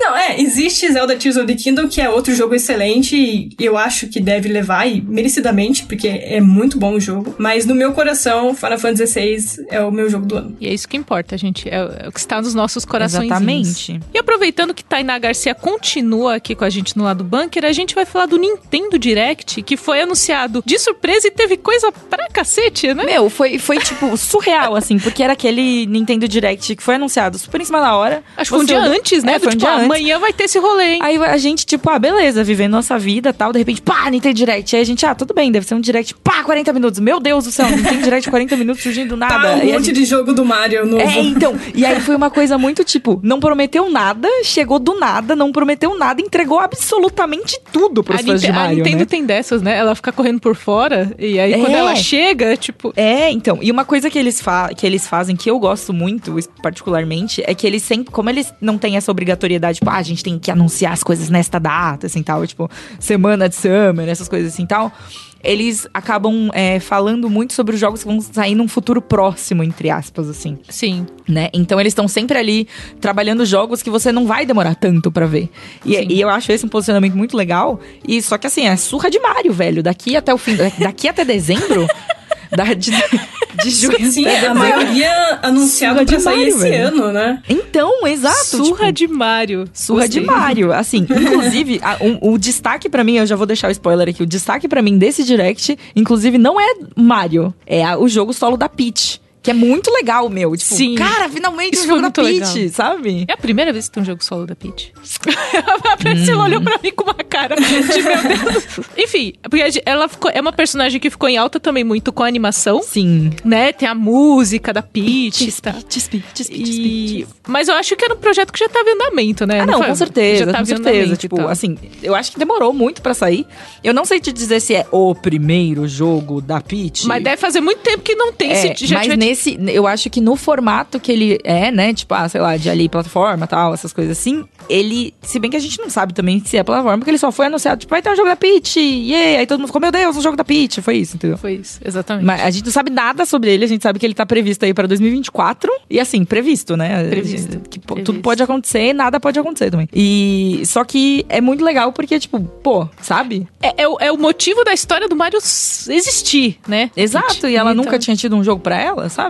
Não, é, existe Zelda Tears of the Kingdom, que é outro jogo excelente e eu acho que deve levar, e merecidamente, porque é muito bom o jogo. Mas no meu coração, Final Fantasy VI é o meu jogo do ano. E é isso que importa, gente. É, é o que está nos nossos corações. Exatamente. E aproveitando que Tainá Garcia continua aqui com a gente no lado bunker, a gente vai falar do Nintendo Direct, que foi anunciado de surpresa e teve coisa pra cacete, né? Meu, foi, foi tipo surreal, assim, porque era aquele Nintendo Direct que foi anunciado super em cima da hora. Acho que foi um dia antes, né? É, foi um tipo, dia ah, antes. amanhã vai ter esse rolê, hein? Aí a gente, tipo, ah, beleza, vivendo nossa vida tal, de repente, pá, Nintendo Direct. Aí a gente, ah, tudo bem, deve ser um Direct, pá, 40 minutos. Meu Deus do céu, Nintendo Direct 40 minutos surgindo do nada. Tá, um monte gente... de jogo do Mario novo. É, então. E aí foi uma coisa muito, tipo, não prometeu nada, chegou do nada, não prometeu nada, entregou absolutamente tudo pros a fãs de Mario, A Nintendo né? tem dessas, né? Ela fica correndo por fora e aí é. quando ela chega, tipo... É, então. E uma coisa que eles, fa que eles fazem, que eu gosto muito, particularmente, é que eles sempre... Como eles não têm essa obrigatoriedade, tipo, ah, a gente tem que anunciar as coisas nesta data, assim, tal. Tipo, semana de Summer, essas coisas assim, tal eles acabam é, falando muito sobre os jogos que vão sair num futuro próximo, entre aspas, assim. Sim. Né? Então eles estão sempre ali trabalhando jogos que você não vai demorar tanto para ver. E, e, eu acho esse um posicionamento muito legal. E só que assim, é surra de Mario, velho. Daqui até o fim, daqui até dezembro. Da, de, de junho. Sim, a maioria anunciada pra sair Mario, esse velho. ano, né? Então, exato. Surra tipo, de Mario. Surra Gostei. de Mario. Assim, inclusive, a, um, o destaque para mim, eu já vou deixar o spoiler aqui, o destaque para mim desse Direct, inclusive, não é Mario, é a, o jogo solo da Peach. Que é muito legal, meu. Tipo, Sim. cara, finalmente Isso um jogo da Peach, legal. sabe? É a primeira vez que tem um jogo solo da Peach. a Priscila hum. olhou pra mim com uma cara de meu Deus. Enfim, porque ela ficou, é uma personagem que ficou em alta também muito com a animação. Sim. Né? Tem a música da Peach. Peaches, tá? Peaches, Peaches, Peaches, e... Mas eu acho que era um projeto que já tava em andamento, né? Ah, não, não com certeza, já com certeza. Tipo, assim, eu acho que demorou muito pra sair. Eu não sei te dizer se é o primeiro jogo da Peach. Mas deve fazer muito tempo que não tem. É, já tiver... nesse, eu acho que no formato que ele é, né? Tipo, ah, sei lá, de ali plataforma tal, essas coisas assim, ele. Se bem que a gente não sabe também se é plataforma, porque ele só foi anunciado, tipo, vai ter um jogo da Peach, yeah! Aí todo mundo ficou, meu Deus, um jogo da Peach. Foi isso, entendeu? Foi isso, exatamente. Mas a gente não sabe nada sobre ele, a gente sabe que ele tá previsto aí pra 2024. E assim, previsto, né? Previsto. Que previsto. tudo pode acontecer, nada pode acontecer também. E. Só que é muito legal porque, tipo, pô, sabe? É, é, o, é o motivo da história do Mario existir, né? Exato, e ela então... nunca tinha tido um jogo pra ela, sabe?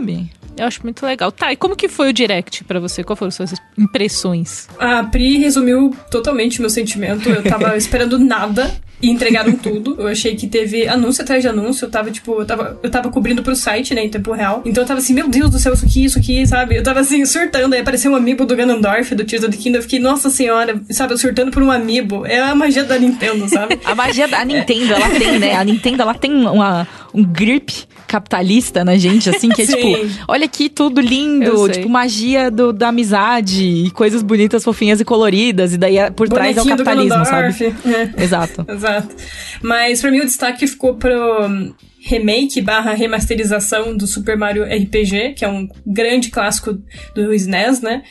Eu acho muito legal. Tá, e como que foi o direct para você? Qual foram as suas impressões? A Pri resumiu totalmente o meu sentimento. Eu tava esperando nada e entregaram tudo. Eu achei que teve anúncio atrás de anúncio. Eu tava, tipo, eu tava, eu tava cobrindo pro site, né, em tempo real. Então eu tava assim, meu Deus do céu, isso aqui, isso aqui, sabe? Eu tava assim, surtando. Aí apareceu um amiibo do Ganondorf, do Tears of the Kingdom. Eu fiquei, nossa senhora, sabe? Eu surtando por um amiibo. É a magia da Nintendo, sabe? a magia da Nintendo, ela tem, né? A Nintendo, ela tem uma, um grip capitalista na gente, assim, que é tipo, olha aqui tudo lindo, tipo, magia do, da amizade e coisas bonitas, fofinhas e coloridas, e daí é, por trás é o capitalismo, sabe? É. Exato. Exato. Mas pra mim o destaque ficou pro remake barra remasterização do Super Mario RPG, que é um grande clássico do SNES, né?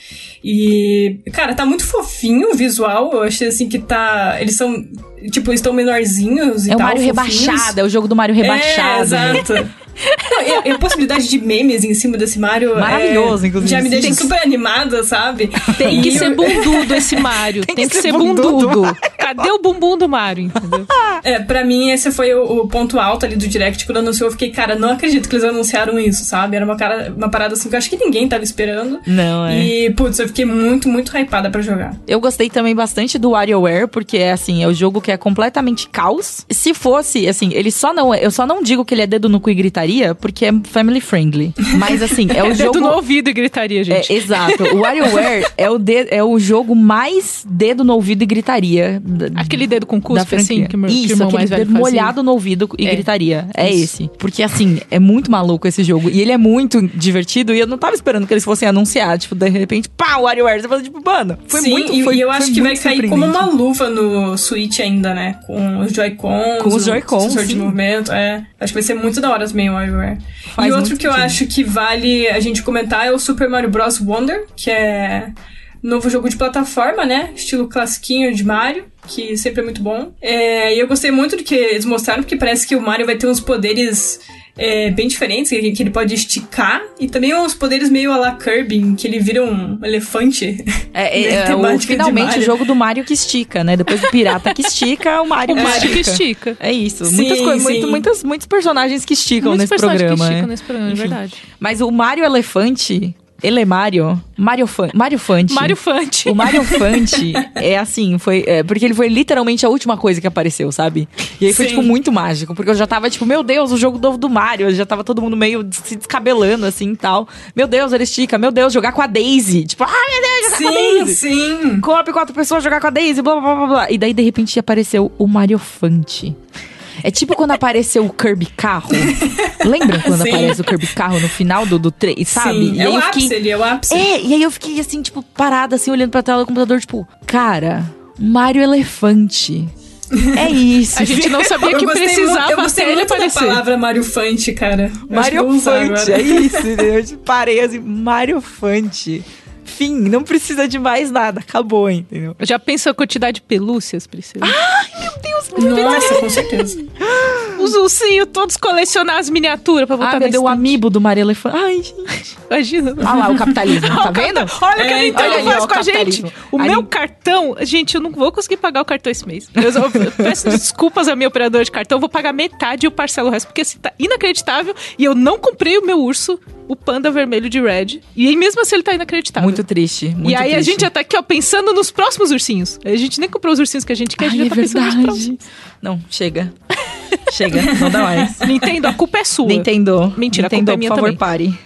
E, cara, tá muito fofinho o visual. Eu achei assim que tá. Eles são. Tipo, estão menorzinhos e é tal. É o Mario fofinhos. rebaixado, é o jogo do Mario rebaixado. É, exato. E, a possibilidade de memes em cima desse Mario. Maravilhoso, é, inclusive. Já me deixa Tem super animada, sabe? Tem e que eu... ser bundudo esse Mario. Tem, Tem que, que, ser bundudo. bundudo. Cadê o bumbum do Mario, entendeu? É, pra mim, esse foi o, o, ponto alto ali do Direct. Quando anunciou, eu fiquei, cara, não acredito que eles anunciaram isso, sabe? Era uma, cara, uma parada assim que eu acho que ninguém tava esperando. Não, é. E, putz, eu fiquei muito, muito hypada pra jogar. Eu gostei também bastante do WarioWare, porque é assim, é o jogo que é completamente caos. Se fosse, assim, ele só não. Eu só não digo que ele é dedo no cu e gritaria, porque é family friendly. Mas assim, é o é jogo. Dedo no ouvido e gritaria, gente. É, exato. O WarioWare é o, de... é o jogo mais dedo no ouvido e gritaria. Aquele dedo com cuspe, assim, que, meu, Isso, que aquele dedo molhado no ouvido e é. gritaria. É Isso. esse. Porque assim, é muito maluco esse jogo. E ele é muito divertido. E eu não tava esperando que eles fossem anunciar. Tipo, de repente, pá, o WarioWare. Você fala, tipo, mano, foi Sim, muito. E, foi, e eu acho que vai cair como uma luva no Switch ainda, né? Com os Joy-Cons. Com os Joy-Cons. de movimento. É. Acho que vai ser muito da hora também WarioWare. Faz e outro que eu acho que vale a gente comentar é o Super Mario Bros. Wonder, que é novo jogo de plataforma, né? Estilo classiquinho de Mario, que sempre é muito bom. É, e eu gostei muito do que eles mostraram, porque parece que o Mario vai ter uns poderes é, bem diferentes, que, ele pode esticar, e também uns poderes meio a la Kirby, que ele vira um elefante. É, é, é o, finalmente o jogo do Mario que estica, né? Depois do pirata que estica, o Mario, o que, Mario estica. que estica. É isso. Sim, muitas coisas, muito, muitas, muitos personagens que esticam muitos nesse programa. Que esticam é. nesse programa, é verdade. Mas o Mario Elefante, ele é Mario. Mario, Fan, Mario Fante. Mario Fante. O Mario Fante é assim, foi. É, porque ele foi literalmente a última coisa que apareceu, sabe? E aí foi, Sim. tipo, muito mágico. Porque eu já tava, tipo, meu Deus, o jogo novo do Mario. Já tava todo mundo meio se descabelando, assim e tal. Meu Deus, ele estica. Meu Deus, jogar com a Daisy. Tipo, ah, meu Deus, jogar sim, com a Daisy. Sim, Coop quatro pessoas jogar com a Daisy, blá blá blá blá. E daí, de repente, apareceu o Mario Fante. É tipo quando apareceu o Kirby Carro. Lembra quando Sim. aparece o Kirby Carro no final do, do 3, sabe? Sim, e é o eu fiquei... ápice, ele é o ápice. É, e aí eu fiquei assim, tipo, parada, assim, olhando pra tela do computador, tipo, cara, Mario Elefante. É isso. A gente não sabia que precisava muito, eu gostei muito aparecer. da palavra Mario Fante, cara. Eu Mario Fante, é isso. Eu parei assim, Mario Fante. Fim, não precisa de mais nada, acabou, entendeu? Já pensou a quantidade de pelúcias, Priscila? Ai, meu Deus, meu Nossa, com certeza. Os ursinhos todos colecionar as miniaturas pra botar ah, na o amiibo do Maria Elefante. Ai, gente. Imagina. Olha lá, o capitalismo, tá vendo? Olha o que a Nintendo olha faz ó, com a gente. O meu cartão, gente, eu não vou conseguir pagar o cartão esse mês. Eu, só- eu peço desculpas ao meu operador de cartão, eu vou pagar metade e eu parcelo o resto, porque assim, tá inacreditável e eu não comprei o meu urso, o panda vermelho de Red. E aí mesmo assim ele tá inacreditável. Muito triste, muito e aí a triste. gente já tá aqui, ó, pensando nos próximos ursinhos. A gente nem comprou os ursinhos que a gente quer, a gente Ai, já é tá pensando nos próximos. verdade. Não, chega. chega, não dá mais. Nintendo, a culpa é sua. Nintendo. Mentira, a Nintendo, culpa é minha por favor, também. pare.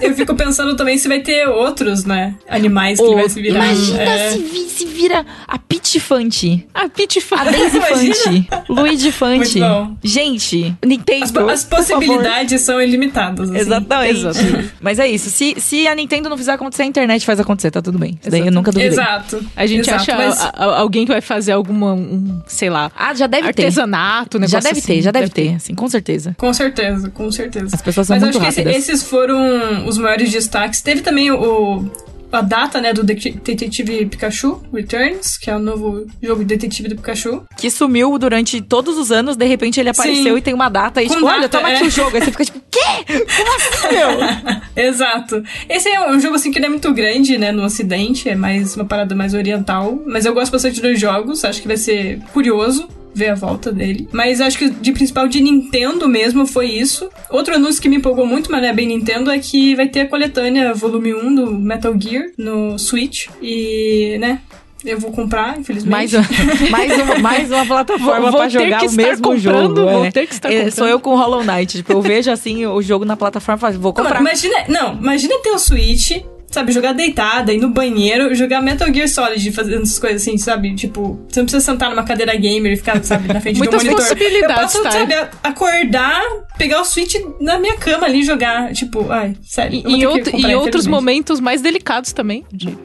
Eu fico pensando também se vai ter outros, né? Animais que ele vai se virar. Imagina É. se, vi- se vira a Peach Fante, A Peach a. Daisy Imagina. Fante, Luigi Fante. Gente, Nintendo, As, as por favor. possibilidades são ilimitadas. assim. Exatamente. Exatamente. Mas é isso. Se, se a Nintendo não fizer acontecer, a internet faz acontecer, tá tudo bem. Isso daí eu nunca duvidei. Exato. A gente Exato, acha mas- a- a- alguém que vai fazer alguma, um, sei lá, Ah, já deve ter. artesanato, um negócio Já deve assim. ter, já deve ter, assim, com certeza. Com certeza, com certeza. As pessoas são Mas muito acho que esse- rápidas. esses foram os maiores destaques. Teve também o, a data, né, do Det- Detetive Pikachu Returns, que é o novo jogo de Detetive do Pikachu. Que sumiu durante todos os anos, de repente ele apareceu Sim. e tem uma data e Com tipo, olha, data, toma é. aqui o jogo. Aí você fica tipo, quê? Como assim, meu? Exato. Esse é um jogo assim que não é muito grande, né, no ocidente, é mais uma parada mais oriental, mas eu gosto bastante dos jogos, acho que vai ser curioso ver a volta dele. Mas acho que de principal de Nintendo mesmo foi isso. Outro anúncio que me empolgou muito, mas não é bem Nintendo, é que vai ter a coletânea volume 1 do Metal Gear no Switch e, né, eu vou comprar, infelizmente. Mais, um- mais, uma, mais uma plataforma Vou- vou pra ter jogar que o estar mesmo comprando, jogo. vou é. ter que estar É, comprando. Sou eu com Hollow Knight. Tipo, eu vejo assim o jogo na plataforma e falo, vou Não, comprar. imagina, não, imagina ter o Switch sabe, jogar deitada, ir no banheiro, jogar Metal Gear Solid, fazendo essas coisas assim, sabe? Tipo, você não precisa sentar numa cadeira gamer e ficar, sabe, na frente do Muitas monitor. possibilidades, Eu posso, tá? sabe, acordar, pegar o Switch na minha cama ali e jogar. Tipo, ai, sério. E, eu outro- comprar, e outros momentos mais delicados também. de-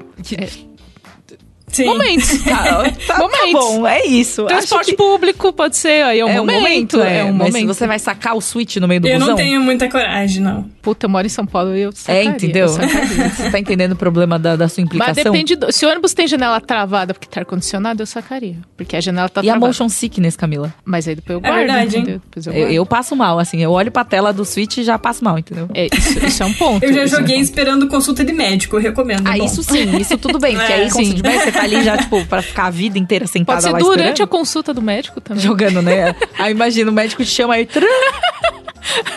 Sim. momentos. Tá, tá momentos. bom, é isso. Transporte Acho que público pode ser, aí é um é um momento. momento, é, um mas momento. você vai sacar o Switch no meio do Eu busão? não tenho muita coragem, não. Puta, eu moro em São Paulo e eu É, sacaria, entendeu? eu sacaria. Você tá entendendo o problema da, da sua Mas implicação? depende do, Se o ônibus tem janela travada porque tá ar-condicionado, eu sacaria. Porque a janela tá E a travada. motion sickness, Camila? Mas aí depois eu É guardo, verdade, hein? entendeu? Depois eu Eu, guardo. eu passo mal, assim. Eu olho pra tela do Switch e já passo mal, entendeu? É, isso, isso é um ponto. Eu já isso é um joguei esperando consulta de médico, eu recomendo. Ah, é bom. isso sim, isso tudo bem. Porque aí, É, com sim. tudo bem, você tá ali já, tipo, pra ficar a vida inteira sentada Pode ser lá durante a esperando. consulta do médico também. Jogando, né? Aí imagina, o médico te chama aí. trum,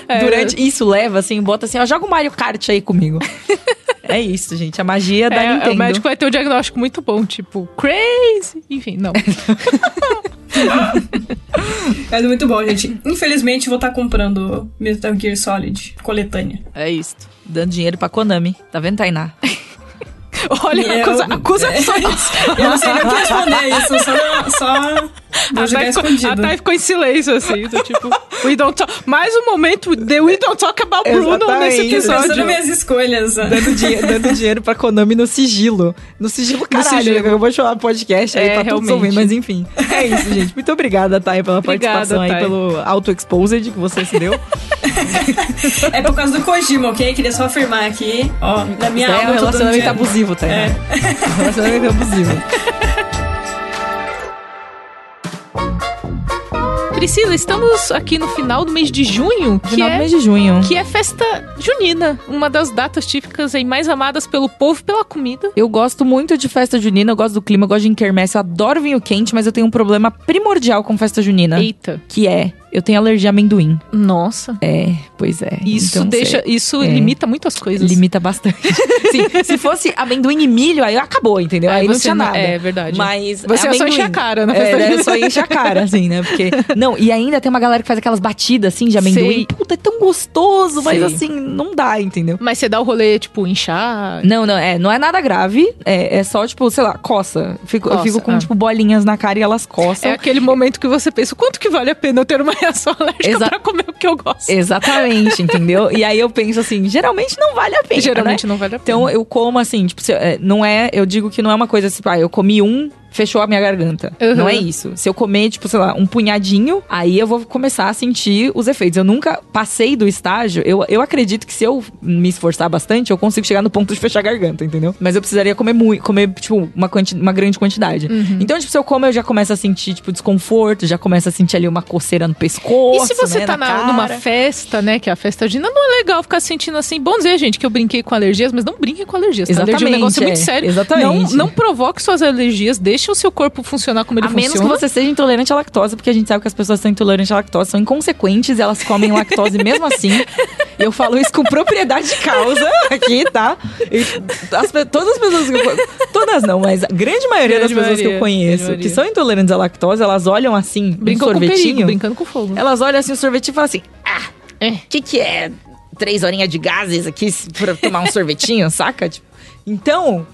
É, Durante. Isso leva, assim, bota assim, ó, joga o Mario Kart aí comigo. é isso, gente. A magia da é, Nintendo. o médico vai ter um diagnóstico muito bom, tipo, crazy. Enfim, não. Mas é muito bom, gente. Infelizmente, vou estar comprando Metal Gear Solid coletânea. É isso. Dando dinheiro pra Konami. Tá vendo, Tainá? Olha, Eu- acusa, acusações. Eu não sei nem o que responder isso, só, só A jogar Thay ficou, a Thay ficou em silêncio, assim, tipo, we don't talk. Mais um momento, the we don't talk about Bruno Exatamente. nesse Pensando episódio. nas minhas escolhas. Dando, dinhe- dando dinheiro pra Konami no sigilo. No sigilo, caralho. sigilo. Eu vou chamar o podcast aí É, pra todos realmente. Mas enfim, é isso, gente. Muito obrigada, Thay, pela Obrigada, participação aí, Thay. pelo auto-exposed que você se deu. É por causa do Kojima, ok? Queria só afirmar aqui. Ó, na minha é aula um eu tô dando relacionamento abusivo, Thay. É. Relacionamento abusivo. Priscila, estamos aqui no final do mês de junho, que Final do é, mês de junho. que é festa junina, uma das datas típicas e mais amadas pelo povo e pela comida. Eu gosto muito de festa junina, eu gosto do clima, eu gosto de quermesse, eu adoro vinho quente, mas eu tenho um problema primordial com festa junina. Eita. Que é, eu tenho alergia a amendoim. Nossa. É, pois é. Isso Então, deixa, isso é. limita muitas coisas. Limita bastante. Sim, se fosse amendoim e milho, aí acabou, entendeu? Aí, Aí não tinha nada. é verdade. Mas Você ia só encher a cara festa É, né? só enche a cara, assim, né? Porque... Não, e ainda tem uma galera que faz aquelas batidas, assim, de amendoim. Sei. Puta, é tão gostoso, mas Sei. assim, não dá, entendeu? Mas você dá o rolê, tipo, inchar. Não, não, é, não é nada grave. É, é só, tipo, sei lá, coça. Fico, eu Coça, fico com, ah. tipo, bolinhas na cara e elas coçam. É aquele momento que você pensa, quanto que vale a pena eu ter uma reação alérgica Exa- pra comer o que eu gosto? Exatamente, entendeu? E aí eu penso assim, geralmente não vale a pena. Geralmente né? não vale a pena. Então eu como assim, tipo, se- é, não é, eu digo que não é uma coisa assim, ah, eu comi um, fechou a minha garganta. Uhum. Não é isso. Se eu comer, tipo, sei lá, um punhadinho, aí eu vou começar a sentir os efeitos. Eu nunca passei do estágio, eu, eu acredito que se eu me esforçar bastante, eu consigo chegar no ponto de fechar a garganta, entendeu? Mas eu precisaria comer muito, comer, tipo, uma, quanti uma grande quantidade. Uhum. Então, tipo, se eu como, eu já começo a sentir, tipo, desconforto, já começo a sentir ali uma coceira no pescoço. E se você né, tá na numa festa, né, que é a festa junina, não é legal ficar sentindo assim. Bom dizer, gente, que eu brinquei com alergias, mas não brinquem com alergias. Tá? Alergia é um Exatamente, negócio muito é. sério. Exatamente. Não, não provoque suas alergias, deixe o seu corpo funcionar como ele A menos funciona. que você seja intolerante à lactose, porque a gente sabe que as pessoas que são intolerantes à lactose são inconsequentes, elas comem lactose mesmo assim. Eu falo isso com propriedade de causa aqui, tá? As todas as pessoas que eu, Todas não, mas a grande maioria Grande das pessoas que maioria, eu conheço que são intolerantes à lactose, elas olham assim, Brincou um com perigo, sorvetinho. brincando com fogo. Elas olham assim o sorvetinho e falam assim: ah, É. o que, que é três horinhas de gases aqui pra tomar um sorvetinho, saca? Tipo, então,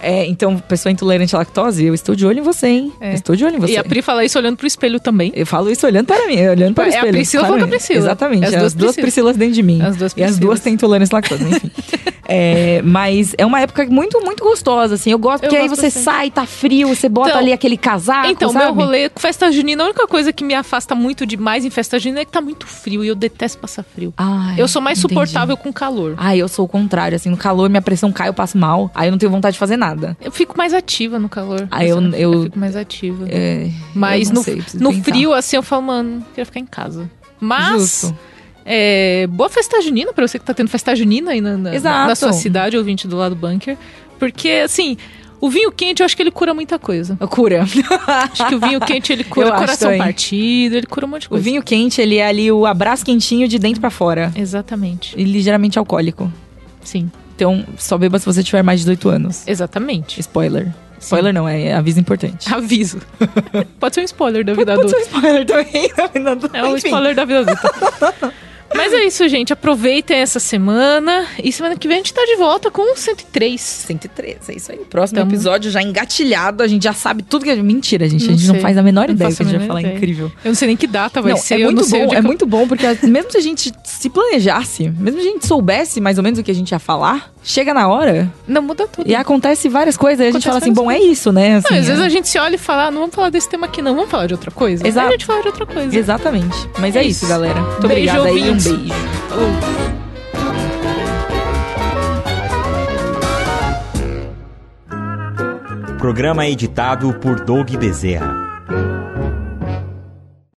é, então, pessoa intolerante à lactose, eu estou de olho em você, hein? É. Eu estou de olho em você. E a Pri fala isso olhando pro espelho também. Eu falo isso olhando para mim, olhando para o É a espelho. Priscila para falando com a. Priscila. Exatamente, É as as, duas duas Priscilas. Priscilas dentro de mim. As duas E as Priscilas. duas têm intolerância à lactose, enfim. É, mas é uma época muito, muito gostosa, assim. Eu gosto Eu porque aí gosto você bastante. sai, tá frio, você bota Então- ali aquele casaco, Então, sabe? meu rolê com festa junina, a única coisa que me afasta muito demais em festa junina é que tá muito frio e eu detesto passar frio. Ai, eu sou mais entendi. suportável com calor. Ai, eu sou o contrário, assim, no calor minha pressão cai, eu passo mal. Aí eu não tenho vontade de fazer nada. Eu fico mais ativa no calor. Ah, eu- eu- fico mais ativa. É, Mas eu no, sei, no pensar. frio, assim, eu falo, mano, queria ficar em casa. Mas, Justo. É, boa festa junina pra você que tá tendo festa junina aí na, na, na sua cidade, ouvinte do lado do bunker. Porque, assim, o vinho quente, eu acho que ele cura muita coisa. Cura. Acho que o vinho quente, ele cura Eu acho coração também. partido, ele cura um monte de o coisa. vinho quente, ele é ali o abraço quentinho de dentro pra fora. Exatamente. E ligeiramente alcoólico. Sim, Então, só beba se você tiver mais de 18 anos. exatamente. Spoiler. Spoiler não, é aviso importante. Aviso. Pode ser um spoiler da vida Pode adulta. ser um spoiler também. da vida adulta. É um Enfim. spoiler da vida adulta. Mas é isso, gente. Aproveitem essa semana. E semana que vem a gente tá de volta com 103. 103, é isso aí. Próximo Tamo... episódio já engatilhado. A gente já sabe tudo que é. Mentira, gente. Não a gente sei. não faz a menor não ideia que a gente vai falar. Ideia. Incrível. Eu não sei nem que data vai não, ser. É muito bom, é muito bom, porque mesmo se a gente se planejasse, mesmo se a gente soubesse mais ou menos o que a gente ia falar, chega na hora. Não muda tudo. E acontece várias coisas. Aí a gente fala assim, bom, é isso, né? Assim, não, às é. vezes a gente se olha e fala, ah, não vamos falar desse tema aqui, não, vamos falar de outra coisa. Exato. Aí a gente fala de outra coisa. Exatamente. Mas é, é isso, isso, galera. Muito beijo, obrigada aí, um beijo. Programa editado por Doug Bezerra.